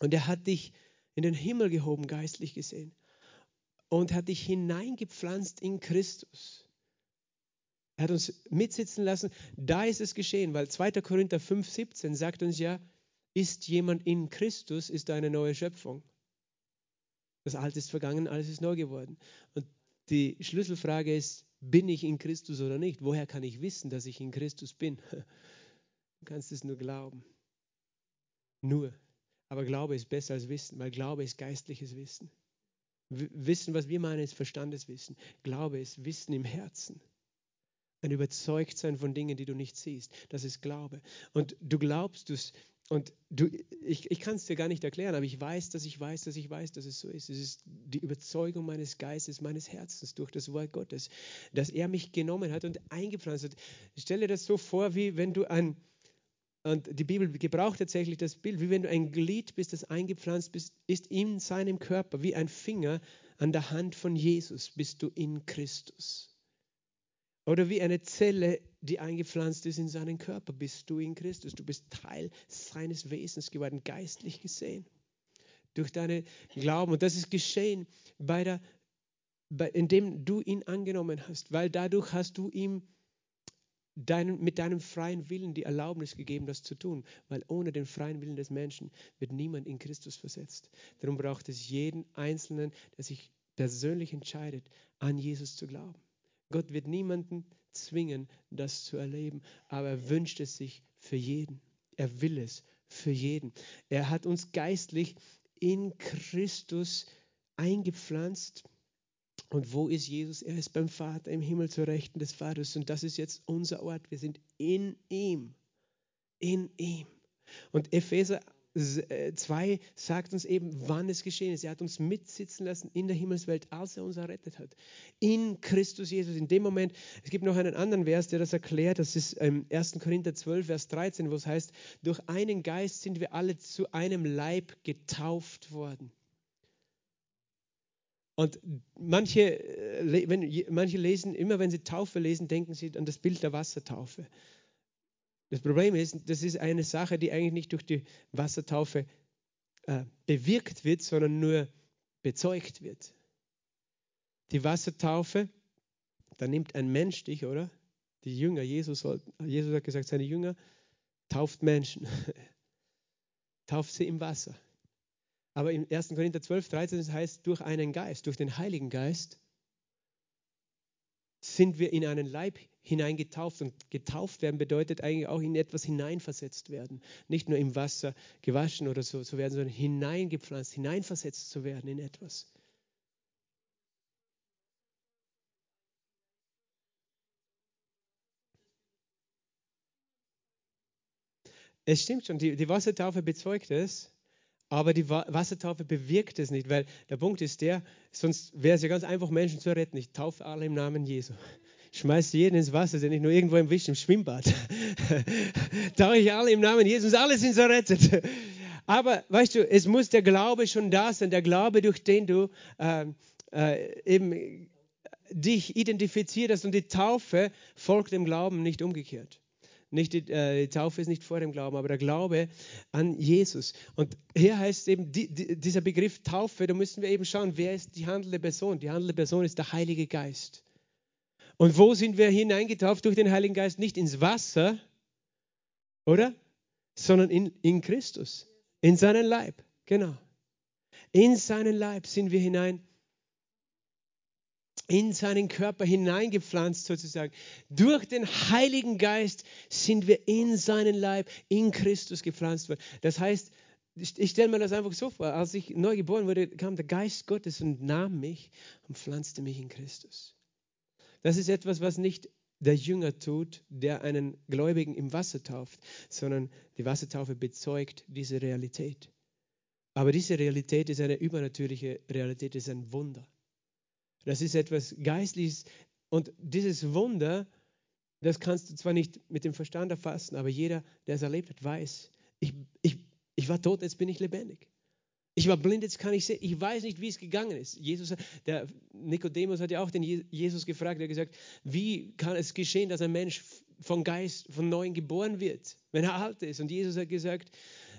und er hat dich in den Himmel gehoben, geistlich gesehen. Und hat dich hineingepflanzt in Christus. Er hat uns mitsitzen lassen. Da ist es geschehen, weil 2. Korinther 5,17 sagt uns ja, ist jemand in Christus, ist eine neue Schöpfung. Das Alte ist vergangen, alles ist neu geworden. Und die Schlüsselfrage ist, bin ich in Christus oder nicht? Woher kann ich wissen, dass ich in Christus bin? Du kannst es nur glauben. Nur. Aber Glaube ist besser als Wissen, weil Glaube ist geistliches Wissen. Wissen, was wir meinen, ist Verstandeswissen. Glaube ist Wissen im Herzen. Ein Überzeugtsein von Dingen, die du nicht siehst. Das ist Glaube. Und du glaubst es und du, ich, ich kann es dir gar nicht erklären, aber ich weiß, dass ich weiß, dass ich weiß, dass es so ist. Es ist die Überzeugung meines Geistes, meines Herzens durch das Wort Gottes, dass er mich genommen hat und eingepflanzt hat. Stelle dir das so vor, wie wenn du ein, und die Bibel gebraucht tatsächlich das Bild, wie wenn du ein Glied bist, das eingepflanzt bist, ist in seinem Körper, wie ein Finger an der Hand von Jesus, bist du in Christus. Oder wie eine Zelle, die eingepflanzt ist in seinen Körper, bist du in Christus. Du bist Teil seines Wesens geworden, geistlich gesehen. durch deinen Glauben. Und das ist geschehen bei der, bei, indem du ihn angenommen hast, weil dadurch hast du ihm deinen, mit deinem freien Willen die Erlaubnis gegeben, das zu tun, weil ohne den freien Willen des Menschen wird niemand in Christus versetzt. Darum braucht es jeden Einzelnen, der sich persönlich entscheidet, an Jesus zu glauben. Gott wird niemanden zwingen, das zu erleben, aber er wünscht es sich für jeden. Er will es für jeden. Er hat uns geistlich in Christus eingepflanzt. Und wo ist Jesus? Er ist beim Vater im Himmel zur Rechten des Vaters. Und das ist jetzt unser Ort. Wir sind in ihm. In ihm. Und Epheser 2 äh, sagt uns eben, wann es geschehen ist. Er hat uns mitsitzen lassen in der Himmelswelt, als er uns errettet hat. In Christus Jesus. In dem Moment, es gibt noch einen anderen Vers, der das erklärt. Das ist 1. Korinther 12, Vers 13, wo es heißt, durch einen Geist sind wir alle zu einem Leib getauft worden. Und manche, äh, wenn, manche lesen, immer wenn sie Taufe lesen, denken sie an das Bild der Wassertaufe. Das Problem ist, das ist eine Sache, die eigentlich nicht durch die Wassertaufe äh, bewirkt wird, sondern nur bezeugt wird. Die Wassertaufe, da nimmt ein Mensch dich, oder? Die Jünger, Jesus, Jesus hat gesagt, seine Jünger tauft Menschen, tauft sie im Wasser. Aber im 1. Korinther 12, 13 heißt, durch einen Geist, durch den Heiligen Geist sind wir in einen Leib hineingetauft. Und getauft werden bedeutet eigentlich auch in etwas hineinversetzt werden. Nicht nur im Wasser gewaschen oder so zu werden, sondern hineingepflanzt, hineinversetzt zu werden in etwas. Es stimmt schon, die, die Wassertaufe bezeugt es, aber die Wassertaufe bewirkt es nicht, weil der Punkt ist der, sonst wäre es ja ganz einfach, Menschen zu retten. Ich taufe alle im Namen Jesu schmeißt jeden ins Wasser, der nicht nur irgendwo im Wisch, im Schwimmbad. Tauche ich alle im Namen Jesus, alle sind so rettet. Aber weißt du, es muss der Glaube schon da sein, der Glaube, durch den du äh, äh, eben dich identifizierst und die Taufe folgt dem Glauben, nicht umgekehrt. Nicht die, äh, die, Taufe ist nicht vor dem Glauben, aber der Glaube an Jesus. Und hier heißt eben die, die, dieser Begriff Taufe, da müssen wir eben schauen, wer ist die handelnde Person? Die handelnde Person ist der Heilige Geist. Und wo sind wir hineingetauft durch den Heiligen Geist? Nicht ins Wasser, oder? Sondern in, in Christus, in seinen Leib. Genau. In seinen Leib sind wir hinein, in seinen Körper hineingepflanzt sozusagen. Durch den Heiligen Geist sind wir in seinen Leib, in Christus gepflanzt worden. Das heißt, ich stelle mir das einfach so vor, als ich neu geboren wurde, kam der Geist Gottes und nahm mich und pflanzte mich in Christus. Das ist etwas, was nicht der Jünger tut, der einen Gläubigen im Wasser tauft, sondern die Wassertaufe bezeugt diese Realität. Aber diese Realität ist eine übernatürliche Realität, ist ein Wunder. Das ist etwas Geistliches und dieses Wunder, das kannst du zwar nicht mit dem Verstand erfassen, aber jeder, der es erlebt hat, weiß, ich, ich, ich war tot, jetzt bin ich lebendig. Ich war blind, jetzt kann ich sehen. Ich weiß nicht, wie es gegangen ist. Jesus, der Nikodemus hat ja auch den Jesus gefragt, er hat gesagt, wie kann es geschehen, dass ein Mensch von Geist, von Neuem geboren wird, wenn er alt ist? Und Jesus hat gesagt,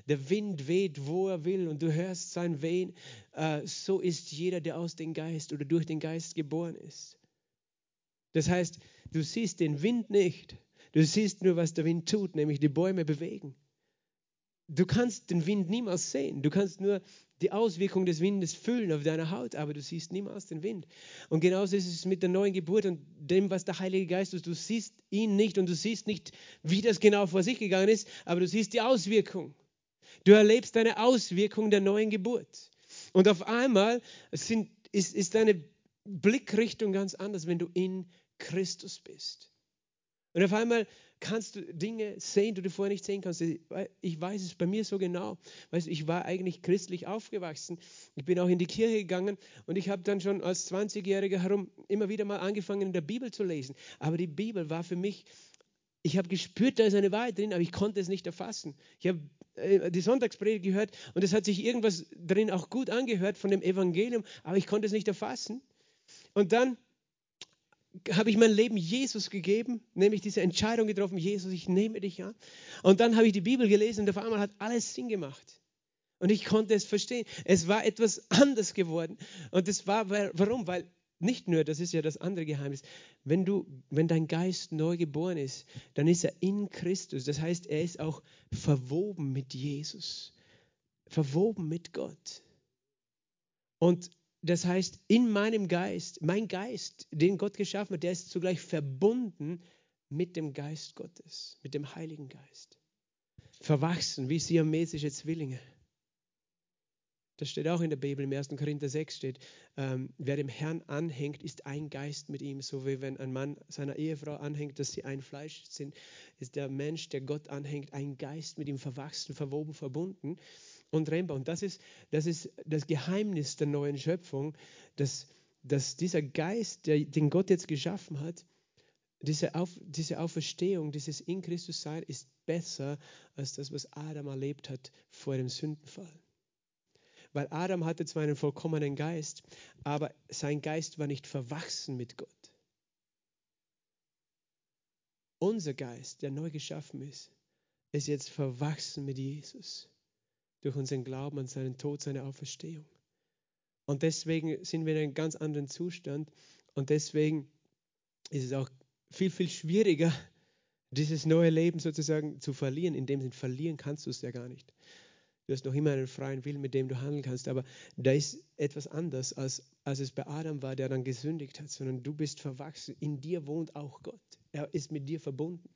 der Wind weht, wo er will, und du hörst sein Wehen. Äh, so ist jeder, der aus dem Geist oder durch den Geist geboren ist. Das heißt, du siehst den Wind nicht. Du siehst nur, was der Wind tut, nämlich die Bäume bewegen. Du kannst den Wind niemals sehen. Du kannst nur die Auswirkung des Windes fühlen auf deiner Haut, aber du siehst niemals den Wind. Und genauso ist es mit der neuen Geburt und dem, was der Heilige Geist tut. Du siehst ihn nicht und du siehst nicht, wie das genau vor sich gegangen ist, aber du siehst die Auswirkung. Du erlebst eine Auswirkung der neuen Geburt. Und auf einmal sind, ist, ist deine Blickrichtung ganz anders, wenn du in Christus bist. Und auf einmal kannst du Dinge sehen, die du vorher nicht sehen kannst. Ich weiß es bei mir so genau. Weißt, ich war eigentlich christlich aufgewachsen. Ich bin auch in die Kirche gegangen und ich habe dann schon als 20-Jähriger herum immer wieder mal angefangen, in der Bibel zu lesen. Aber die Bibel war für mich, ich habe gespürt, da ist eine Wahrheit drin, aber ich konnte es nicht erfassen. Ich habe die Sonntagspredigt gehört und es hat sich irgendwas drin auch gut angehört von dem Evangelium, aber ich konnte es nicht erfassen. Und dann habe ich mein Leben Jesus gegeben, nämlich diese Entscheidung getroffen, Jesus, ich nehme dich an. Und dann habe ich die Bibel gelesen und auf einmal hat alles Sinn gemacht. Und ich konnte es verstehen. Es war etwas anders geworden. Und das war, warum? Weil nicht nur, das ist ja das andere Geheimnis, wenn, du, wenn dein Geist neu geboren ist, dann ist er in Christus. Das heißt, er ist auch verwoben mit Jesus, verwoben mit Gott. Und das heißt, in meinem Geist, mein Geist, den Gott geschaffen hat, der ist zugleich verbunden mit dem Geist Gottes, mit dem Heiligen Geist. Verwachsen wie siamesische Zwillinge. Das steht auch in der Bibel, im 1. Korinther 6 steht, ähm, wer dem Herrn anhängt, ist ein Geist mit ihm. So wie wenn ein Mann seiner Ehefrau anhängt, dass sie ein Fleisch sind, ist der Mensch, der Gott anhängt, ein Geist mit ihm verwachsen, verwoben, verbunden und trennbar. Und das ist, das ist das Geheimnis der neuen Schöpfung, dass, dass dieser Geist, der, den Gott jetzt geschaffen hat, diese, Auf, diese Auferstehung, dieses in Christus sein, ist besser als das, was Adam erlebt hat vor dem Sündenfall. Weil Adam hatte zwar einen vollkommenen Geist, aber sein Geist war nicht verwachsen mit Gott. Unser Geist, der neu geschaffen ist, ist jetzt verwachsen mit Jesus durch unseren Glauben an seinen Tod, seine Auferstehung. Und deswegen sind wir in einem ganz anderen Zustand und deswegen ist es auch viel, viel schwieriger, dieses neue Leben sozusagen zu verlieren. In dem Sinn, verlieren kannst du es ja gar nicht. Du hast noch immer einen freien Willen, mit dem du handeln kannst. Aber da ist etwas anders, als, als es bei Adam war, der dann gesündigt hat, sondern du bist verwachsen. In dir wohnt auch Gott. Er ist mit dir verbunden.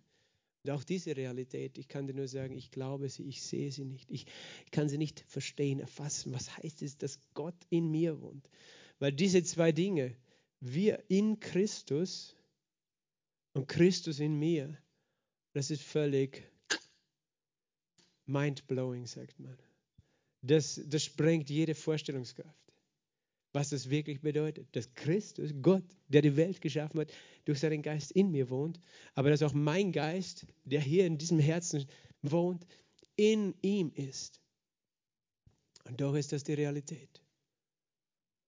Und auch diese Realität, ich kann dir nur sagen, ich glaube sie, ich sehe sie nicht. Ich, ich kann sie nicht verstehen, erfassen. Was heißt es, dass Gott in mir wohnt? Weil diese zwei Dinge, wir in Christus und Christus in mir, das ist völlig mind-blowing, sagt man. Das, das sprengt jede Vorstellungskraft. Was das wirklich bedeutet, dass Christus, Gott, der die Welt geschaffen hat, durch seinen Geist in mir wohnt, aber dass auch mein Geist, der hier in diesem Herzen wohnt, in ihm ist. Und doch ist das die Realität.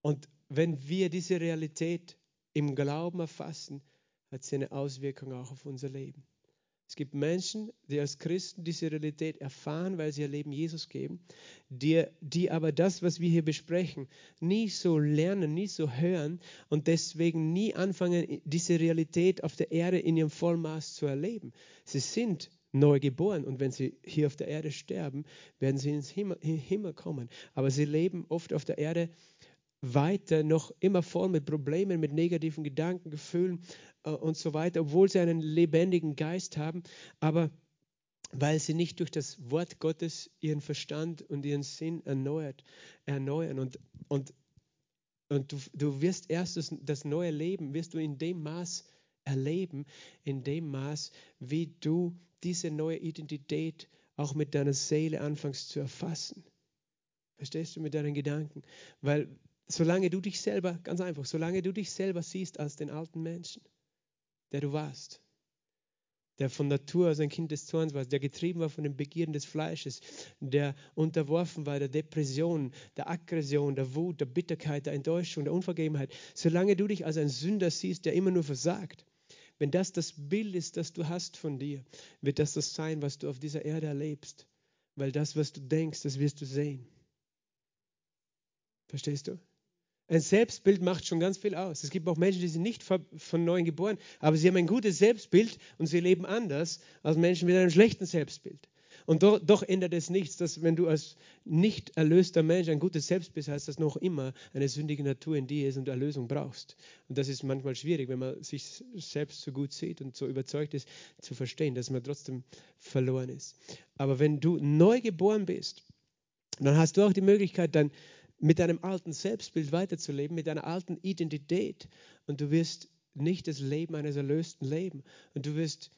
Und wenn wir diese Realität im Glauben erfassen, hat sie eine Auswirkung auch auf unser Leben. Es gibt Menschen, die als Christen diese Realität erfahren, weil sie ihr Leben Jesus geben, die, die aber das, was wir hier besprechen, nie so lernen, nie so hören und deswegen nie anfangen, diese Realität auf der Erde in ihrem Vollmaß zu erleben. Sie sind neu geboren und wenn sie hier auf der Erde sterben, werden sie ins Himmel, in Himmel kommen. Aber sie leben oft auf der Erde weiter noch immer voll mit Problemen, mit negativen Gedanken, Gefühlen äh, und so weiter, obwohl sie einen lebendigen Geist haben, aber weil sie nicht durch das Wort Gottes ihren Verstand und ihren Sinn erneuert, erneuern. Und, und, und du, du wirst erst das, das neue Leben, wirst du in dem Maß erleben, in dem Maß, wie du diese neue Identität auch mit deiner Seele anfängst zu erfassen. Verstehst du mit deinen Gedanken? Weil solange du dich selber, ganz einfach, solange du dich selber siehst als den alten Menschen, der du warst, der von Natur aus ein Kind des Zorns war, der getrieben war von den Begierden des Fleisches, der unterworfen war der Depression, der Aggression, der Wut, der Bitterkeit, der Enttäuschung, der Unvergebenheit, solange du dich als ein Sünder siehst, der immer nur versagt, wenn das das Bild ist, das du hast von dir, wird das das sein, was du auf dieser Erde erlebst, weil das, was du denkst, das wirst du sehen. Verstehst du? Ein Selbstbild macht schon ganz viel aus. Es gibt auch Menschen, die sind nicht von neuem geboren, aber sie haben ein gutes Selbstbild und sie leben anders als Menschen mit einem schlechten Selbstbild. Und doch, doch ändert es nichts, dass wenn du als nicht erlöster Mensch ein gutes Selbstbild hast, dass noch immer eine sündige Natur in dir ist und Erlösung brauchst. Und das ist manchmal schwierig, wenn man sich selbst so gut sieht und so überzeugt ist, zu verstehen, dass man trotzdem verloren ist. Aber wenn du neu geboren bist, dann hast du auch die Möglichkeit, dann mit deinem alten Selbstbild weiterzuleben, mit deiner alten Identität. Und du wirst nicht das Leben eines Erlösten leben. Und du wirst,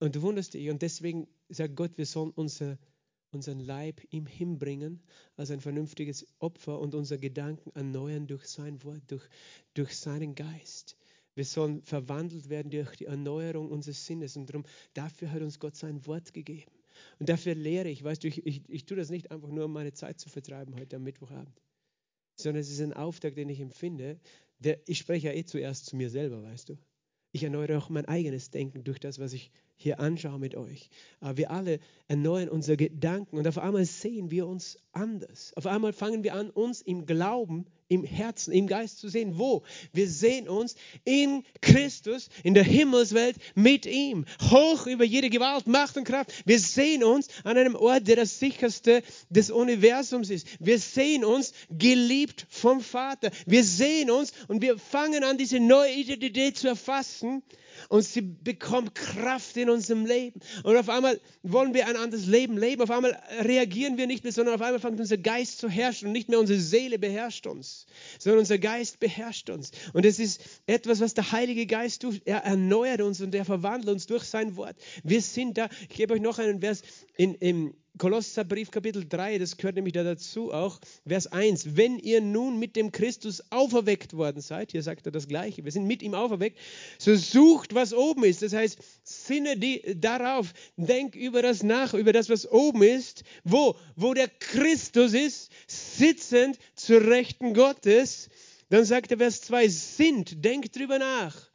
und du wunderst dich. Und deswegen sagt Gott, wir sollen unser, unseren Leib ihm hinbringen als ein vernünftiges Opfer und unsere Gedanken erneuern durch sein Wort, durch, durch seinen Geist. Wir sollen verwandelt werden durch die Erneuerung unseres Sinnes. Und darum, dafür hat uns Gott sein Wort gegeben. Und dafür lehre ich, weißt du, ich, ich, ich tue das nicht einfach nur, um meine Zeit zu vertreiben heute am Mittwochabend, sondern es ist ein Auftrag, den ich empfinde. Der, ich spreche ja eh zuerst zu mir selber, weißt du. ich erneuere auch mein eigenes Denken durch das, was ich hier anschaue mit euch. Aber wir alle erneuern unsere Gedanken und auf einmal sehen wir uns anders. Auf einmal fangen wir an, uns im Glauben, im Herzen, im Geist zu sehen. Wo? Wir sehen uns in Christus, in der Himmelswelt mit ihm, hoch über jede Gewalt, Macht und Kraft. Wir sehen uns an einem Ort, der das sicherste des Universums ist. Wir sehen uns geliebt vom Vater. Wir sehen uns und wir fangen an, diese neue Identität zu erfassen und sie bekommt Kraft in unserem Leben. Und auf einmal wollen wir ein anderes Leben leben. Auf einmal reagieren wir nicht mehr, sondern auf einmal fängt unser Geist zu herrschen und nicht mehr unsere Seele beherrscht uns, sondern unser Geist beherrscht uns. Und es ist etwas, was der Heilige Geist tut. Er erneuert uns und er verwandelt uns durch sein Wort. Wir sind da. Ich gebe euch noch einen Vers in, im Kolosserbrief Kapitel 3, das gehört nämlich da dazu auch, Vers 1. Wenn ihr nun mit dem Christus auferweckt worden seid, hier sagt er das Gleiche, wir sind mit ihm auferweckt, so sucht, was oben ist. Das heißt, sinne die darauf, denk über das nach, über das, was oben ist. Wo? Wo der Christus ist, sitzend zur Rechten Gottes. Dann sagt er Vers 2, sind, denk drüber nach.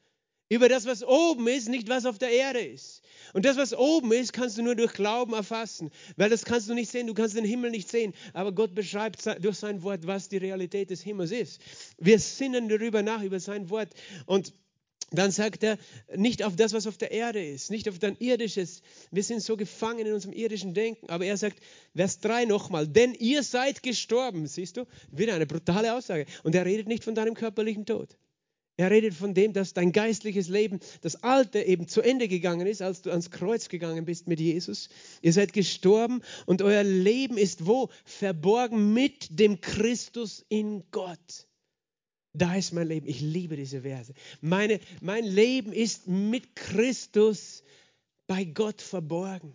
Über das, was oben ist, nicht was auf der Erde ist. Und das, was oben ist, kannst du nur durch Glauben erfassen, weil das kannst du nicht sehen, du kannst den Himmel nicht sehen, aber Gott beschreibt durch sein Wort, was die Realität des Himmels ist. Wir sinnen darüber nach, über sein Wort und dann sagt er, nicht auf das, was auf der Erde ist, nicht auf dein irdisches. Wir sind so gefangen in unserem irdischen Denken. Aber er sagt, Vers 3 nochmal, denn ihr seid gestorben. Siehst du? Wieder eine brutale Aussage. Und er redet nicht von deinem körperlichen Tod. Er redet von dem, dass dein geistliches Leben, das alte eben zu Ende gegangen ist, als du ans Kreuz gegangen bist mit Jesus. Ihr seid gestorben und euer Leben ist wo? Verborgen mit dem Christus in Gott. Da ist mein Leben. Ich liebe diese Verse. Meine, mein Leben ist mit Christus bei Gott verborgen.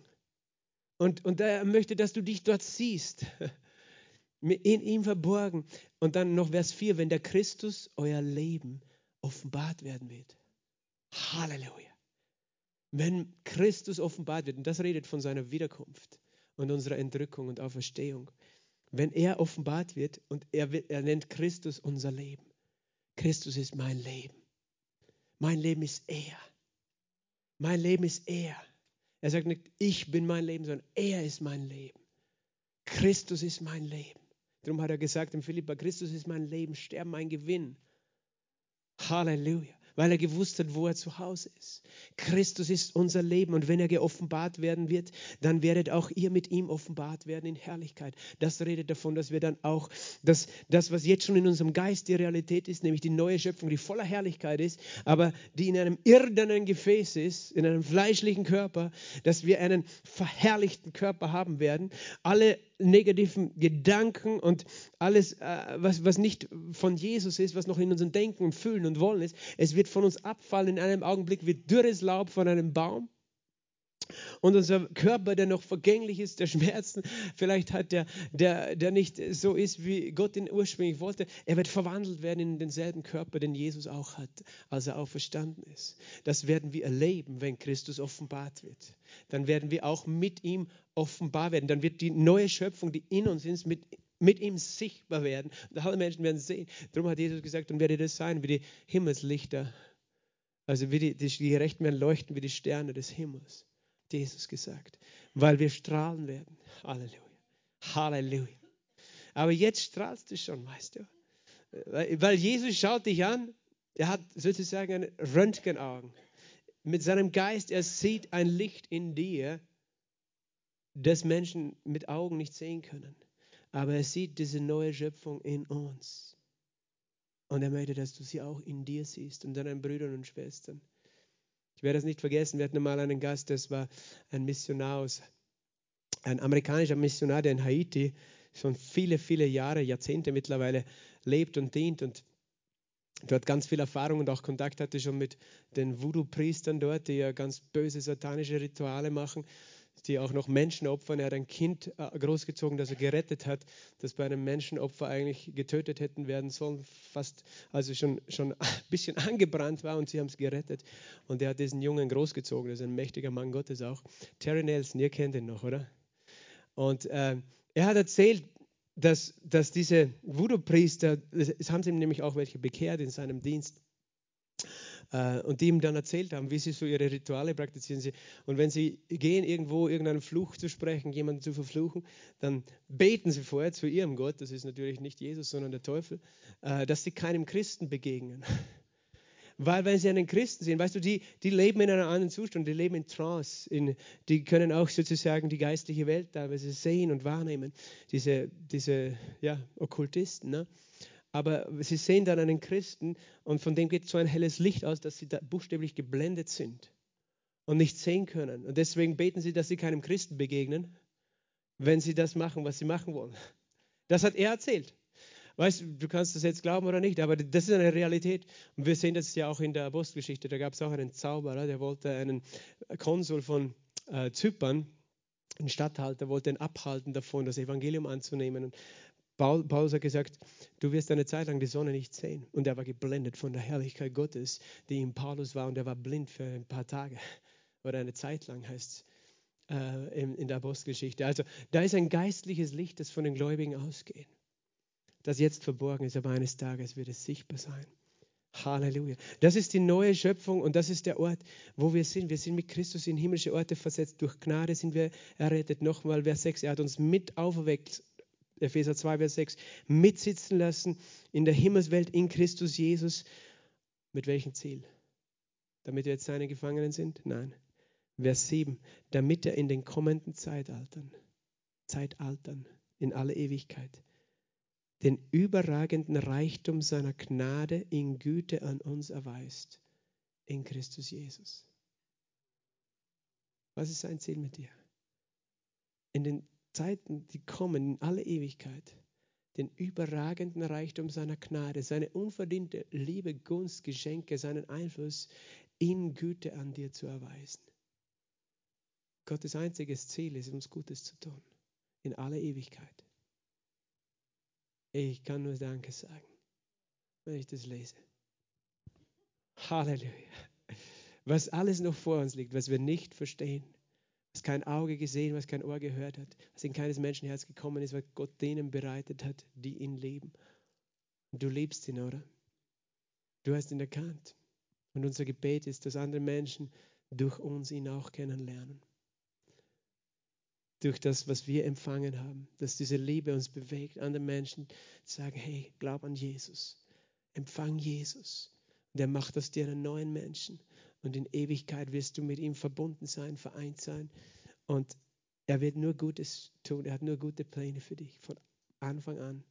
Und, und er möchte, dass du dich dort siehst. In ihm verborgen. Und dann noch Vers 4, wenn der Christus euer Leben offenbart werden wird. Halleluja. Wenn Christus offenbart wird, und das redet von seiner Wiederkunft und unserer Entrückung und Auferstehung, wenn er offenbart wird und er, er nennt Christus unser Leben. Christus ist mein Leben. Mein Leben ist er. Mein Leben ist er. Er sagt nicht, ich bin mein Leben, sondern er ist mein Leben. Christus ist mein Leben. Darum hat er gesagt im Philippa, Christus ist mein Leben, Sterben mein Gewinn. Halleluja weil er gewusst hat, wo er zu Hause ist. Christus ist unser Leben und wenn er geoffenbart werden wird, dann werdet auch ihr mit ihm offenbart werden in Herrlichkeit. Das redet davon, dass wir dann auch das, das, was jetzt schon in unserem Geist die Realität ist, nämlich die neue Schöpfung, die voller Herrlichkeit ist, aber die in einem irdenen Gefäß ist, in einem fleischlichen Körper, dass wir einen verherrlichten Körper haben werden. Alle negativen Gedanken und alles, äh, was, was nicht von Jesus ist, was noch in unserem Denken und Fühlen und Wollen ist, es wird von uns abfallen in einem Augenblick wie dürres Laub von einem Baum. Und unser Körper, der noch vergänglich ist, der Schmerzen, vielleicht hat der, der, der nicht so ist, wie Gott ihn ursprünglich wollte, er wird verwandelt werden in denselben Körper, den Jesus auch hat, als er auferstanden ist. Das werden wir erleben, wenn Christus offenbart wird. Dann werden wir auch mit ihm offenbar werden. Dann wird die neue Schöpfung, die in uns ist, mit, mit ihm sichtbar werden. Und alle Menschen werden sehen. Darum hat Jesus gesagt, und werde das sein wie die Himmelslichter. Also wie die, die Gerechten werden leuchten wie die Sterne des Himmels. Jesus gesagt, weil wir strahlen werden. Halleluja. Halleluja. Aber jetzt strahlst du schon, weißt du. Weil Jesus schaut dich an, er hat sozusagen Röntgenaugen. Mit seinem Geist, er sieht ein Licht in dir, das Menschen mit Augen nicht sehen können. Aber er sieht diese neue Schöpfung in uns. Und er möchte, dass du sie auch in dir siehst und deinen Brüdern und Schwestern. Ich werde es nicht vergessen, wir hatten mal einen Gast, das war ein Missionar aus, ein amerikanischer Missionar, der in Haiti schon viele, viele Jahre, Jahrzehnte mittlerweile lebt und dient und dort ganz viel Erfahrung und auch Kontakt hatte schon mit den Voodoo-Priestern dort, die ja ganz böse satanische Rituale machen die auch noch Menschen opfern. Er hat ein Kind äh, großgezogen, das er gerettet hat, das bei einem Menschenopfer eigentlich getötet hätten werden sollen, fast also schon, schon ein bisschen angebrannt war und sie haben es gerettet. Und er hat diesen Jungen großgezogen, das ist ein mächtiger Mann Gottes auch. Terry Nelson, ihr kennt ihn noch, oder? Und äh, er hat erzählt, dass, dass diese Voodoo-Priester, es haben sie nämlich auch welche bekehrt in seinem Dienst, und die ihm dann erzählt haben, wie sie so ihre Rituale praktizieren. Sie. Und wenn sie gehen, irgendwo irgendeinen Fluch zu sprechen, jemanden zu verfluchen, dann beten sie vorher zu ihrem Gott, das ist natürlich nicht Jesus, sondern der Teufel, äh, dass sie keinem Christen begegnen. Weil wenn sie einen Christen sehen, weißt du, die, die leben in einem anderen Zustand, die leben in Trance, in, die können auch sozusagen die geistliche Welt teilweise sehen und wahrnehmen, diese, diese ja, Okkultisten. Ne? Aber sie sehen dann einen Christen und von dem geht so ein helles Licht aus, dass sie da buchstäblich geblendet sind und nicht sehen können. Und deswegen beten sie, dass sie keinem Christen begegnen, wenn sie das machen, was sie machen wollen. Das hat er erzählt. Weißt du, du kannst das jetzt glauben oder nicht, aber das ist eine Realität. Und wir sehen das ja auch in der Apostelgeschichte. Da gab es auch einen Zauberer, der wollte einen Konsul von äh, Zypern, einen Statthalter, wollte ihn abhalten davon, das Evangelium anzunehmen. Und Paul, Paulus hat gesagt, du wirst eine Zeit lang die Sonne nicht sehen. Und er war geblendet von der Herrlichkeit Gottes, die in Paulus war. Und er war blind für ein paar Tage oder eine Zeit lang, heißt es äh, in, in der Apostelgeschichte. Also da ist ein geistliches Licht, das von den Gläubigen ausgeht das jetzt verborgen ist, aber eines Tages wird es sichtbar sein. Halleluja. Das ist die neue Schöpfung und das ist der Ort, wo wir sind. Wir sind mit Christus in himmlische Orte versetzt. Durch Gnade sind wir errettet. Nochmal Vers 6. Er hat uns mit auferweckt. Epheser 2, Vers 6. Mitsitzen lassen in der Himmelswelt in Christus Jesus. Mit welchem Ziel? Damit wir jetzt seine Gefangenen sind? Nein. Vers 7. Damit er in den kommenden Zeitaltern, Zeitaltern, in alle Ewigkeit, den überragenden Reichtum seiner Gnade in Güte an uns erweist, in Christus Jesus. Was ist sein Ziel mit dir? In den Zeiten, die kommen, in alle Ewigkeit, den überragenden Reichtum seiner Gnade, seine unverdiente Liebe, Gunst, Geschenke, seinen Einfluss in Güte an dir zu erweisen. Gottes einziges Ziel ist, uns Gutes zu tun, in aller Ewigkeit. Ich kann nur Danke sagen, wenn ich das lese. Halleluja. Was alles noch vor uns liegt, was wir nicht verstehen, was kein Auge gesehen, was kein Ohr gehört hat, was in keines Menschenherz gekommen ist, was Gott denen bereitet hat, die ihn lieben. Du liebst ihn, oder? Du hast ihn erkannt. Und unser Gebet ist, dass andere Menschen durch uns ihn auch kennenlernen durch das, was wir empfangen haben, dass diese Liebe uns bewegt, andere Menschen sagen, hey, glaub an Jesus, empfang Jesus. Und er macht aus dir einen neuen Menschen. Und in Ewigkeit wirst du mit ihm verbunden sein, vereint sein. Und er wird nur Gutes tun. Er hat nur gute Pläne für dich von Anfang an.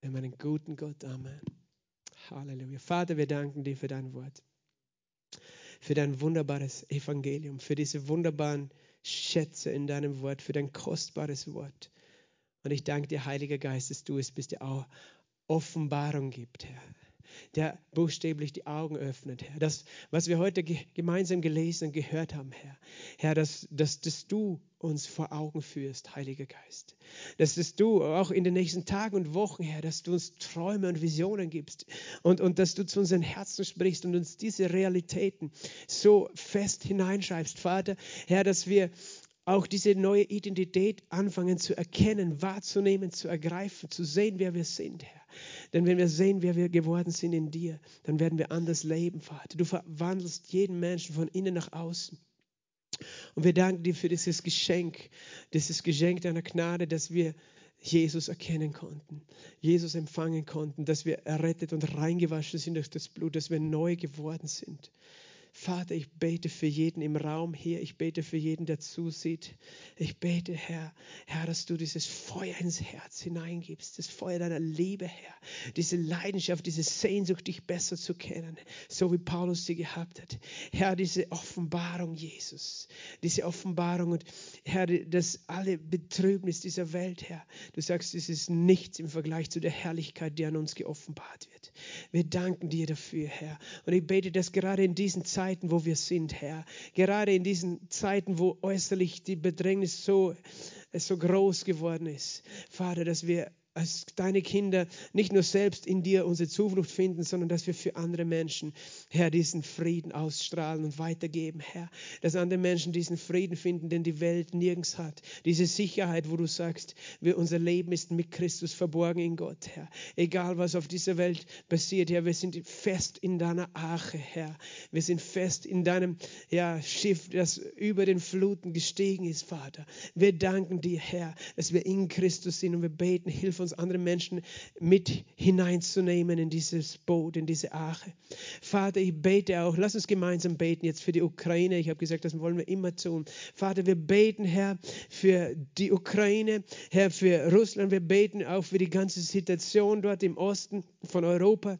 Wir haben einen guten Gott. Amen. Halleluja. Vater, wir danken dir für dein Wort, für dein wunderbares Evangelium, für diese wunderbaren Schätze in deinem Wort, für dein kostbares Wort. Und ich danke dir, Heiliger Geist, dass du es bist, der auch Offenbarung gibt, Herr der buchstäblich die Augen öffnet, Herr. Das, was wir heute ge gemeinsam gelesen und gehört haben, Herr. Herr, dass, dass, dass du uns vor Augen führst, Heiliger Geist. Dass, dass du auch in den nächsten Tagen und Wochen, Herr, dass du uns Träume und Visionen gibst und, und dass du zu unseren Herzen sprichst und uns diese Realitäten so fest hineinschreibst, Vater. Herr, dass wir auch diese neue Identität anfangen zu erkennen, wahrzunehmen, zu ergreifen, zu sehen, wer wir sind, Herr. Denn wenn wir sehen, wer wir geworden sind in dir, dann werden wir anders leben, Vater. Du verwandelst jeden Menschen von innen nach außen. Und wir danken dir für dieses Geschenk, dieses Geschenk deiner Gnade, dass wir Jesus erkennen konnten, Jesus empfangen konnten, dass wir errettet und reingewaschen sind durch das Blut, dass wir neu geworden sind. Vater, ich bete für jeden im Raum hier. Ich bete für jeden, der zusieht. Ich bete, Herr, Herr, dass du dieses Feuer ins Herz hineingibst, das Feuer deiner Liebe, Herr, diese Leidenschaft, diese Sehnsucht, dich besser zu kennen, so wie Paulus sie gehabt hat. Herr, diese Offenbarung, Jesus, diese Offenbarung und Herr, das alle Betrübnis dieser Welt, Herr, du sagst, es ist nichts im Vergleich zu der Herrlichkeit, die an uns geoffenbart wird. Wir danken dir dafür, Herr. Und ich bete, dass gerade in diesen Zeiten, wo wir sind, Herr. Gerade in diesen Zeiten, wo äußerlich die Bedrängnis so, so groß geworden ist. Vater, dass wir als deine Kinder nicht nur selbst in dir unsere Zuflucht finden, sondern dass wir für andere Menschen, Herr, diesen Frieden ausstrahlen und weitergeben, Herr. Dass andere Menschen diesen Frieden finden, den die Welt nirgends hat. Diese Sicherheit, wo du sagst, wir, unser Leben ist mit Christus verborgen in Gott, Herr. Egal was auf dieser Welt passiert, Herr, wir sind fest in deiner Arche, Herr. Wir sind fest in deinem ja, Schiff, das über den Fluten gestiegen ist, Vater. Wir danken dir, Herr, dass wir in Christus sind und wir beten, hilf uns uns andere Menschen mit hineinzunehmen in dieses Boot, in diese Arche. Vater, ich bete auch, lass uns gemeinsam beten jetzt für die Ukraine. Ich habe gesagt, das wollen wir immer tun. Vater, wir beten, Herr, für die Ukraine, Herr, für Russland. Wir beten auch für die ganze Situation dort im Osten von Europa.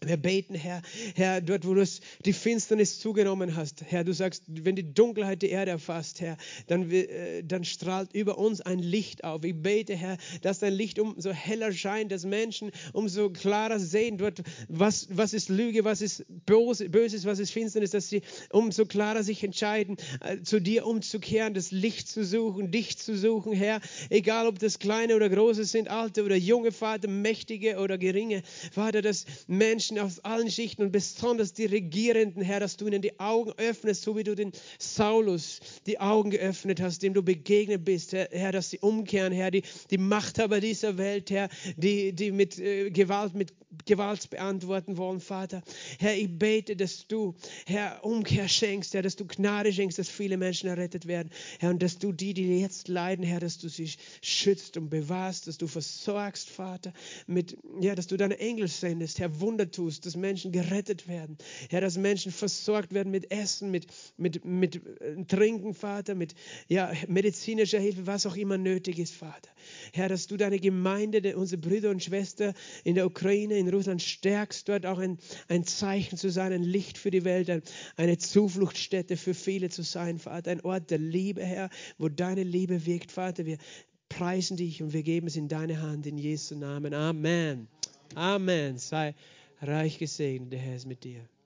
Wir beten, Herr, Herr, dort, wo du die Finsternis zugenommen hast, Herr, du sagst, wenn die Dunkelheit die Erde erfasst, Herr, dann, äh, dann strahlt über uns ein Licht auf. Ich bete, Herr, dass dein Licht umso heller scheint, dass Menschen umso klarer sehen, dort, was, was ist Lüge, was ist Böses, was ist Finsternis, dass sie umso klarer sich entscheiden, äh, zu dir umzukehren, das Licht zu suchen, dich zu suchen, Herr, egal ob das kleine oder große sind, alte oder junge, Vater, mächtige oder geringe, Vater, dass Menschen Menschen aus allen Schichten und besonders die Regierenden, Herr, dass du ihnen die Augen öffnest, so wie du den Saulus die Augen geöffnet hast, dem du begegnet bist, Herr, dass sie umkehren, Herr, die, die Machthaber dieser Welt, Herr, die, die mit äh, Gewalt, mit Gewalt beantworten wollen, Vater. Herr, ich bete, dass du, Herr, Umkehr schenkst, Herr, dass du Gnade schenkst, dass viele Menschen errettet werden, Herr, und dass du die, die jetzt leiden, Herr, dass du sie schützt und bewahrst, dass du versorgst, Vater, mit, ja, dass du deine Engel sendest, Herr, Wunder tust, dass Menschen gerettet werden, Herr, dass Menschen versorgt werden mit Essen, mit, mit, mit äh, Trinken, Vater, mit, ja, medizinischer Hilfe, was auch immer nötig ist, Vater. Herr, dass du deine Gemeinde, unsere Brüder und Schwestern in der Ukraine, in Russland stärkst, dort auch ein, ein Zeichen zu sein, ein Licht für die Welt, ein, eine Zufluchtsstätte für viele zu sein, Vater, ein Ort der Liebe, Herr, wo deine Liebe wirkt, Vater. Wir preisen dich und wir geben es in deine Hand, in Jesu Namen. Amen. Amen. Sei reich gesegnet, der Herr ist mit dir.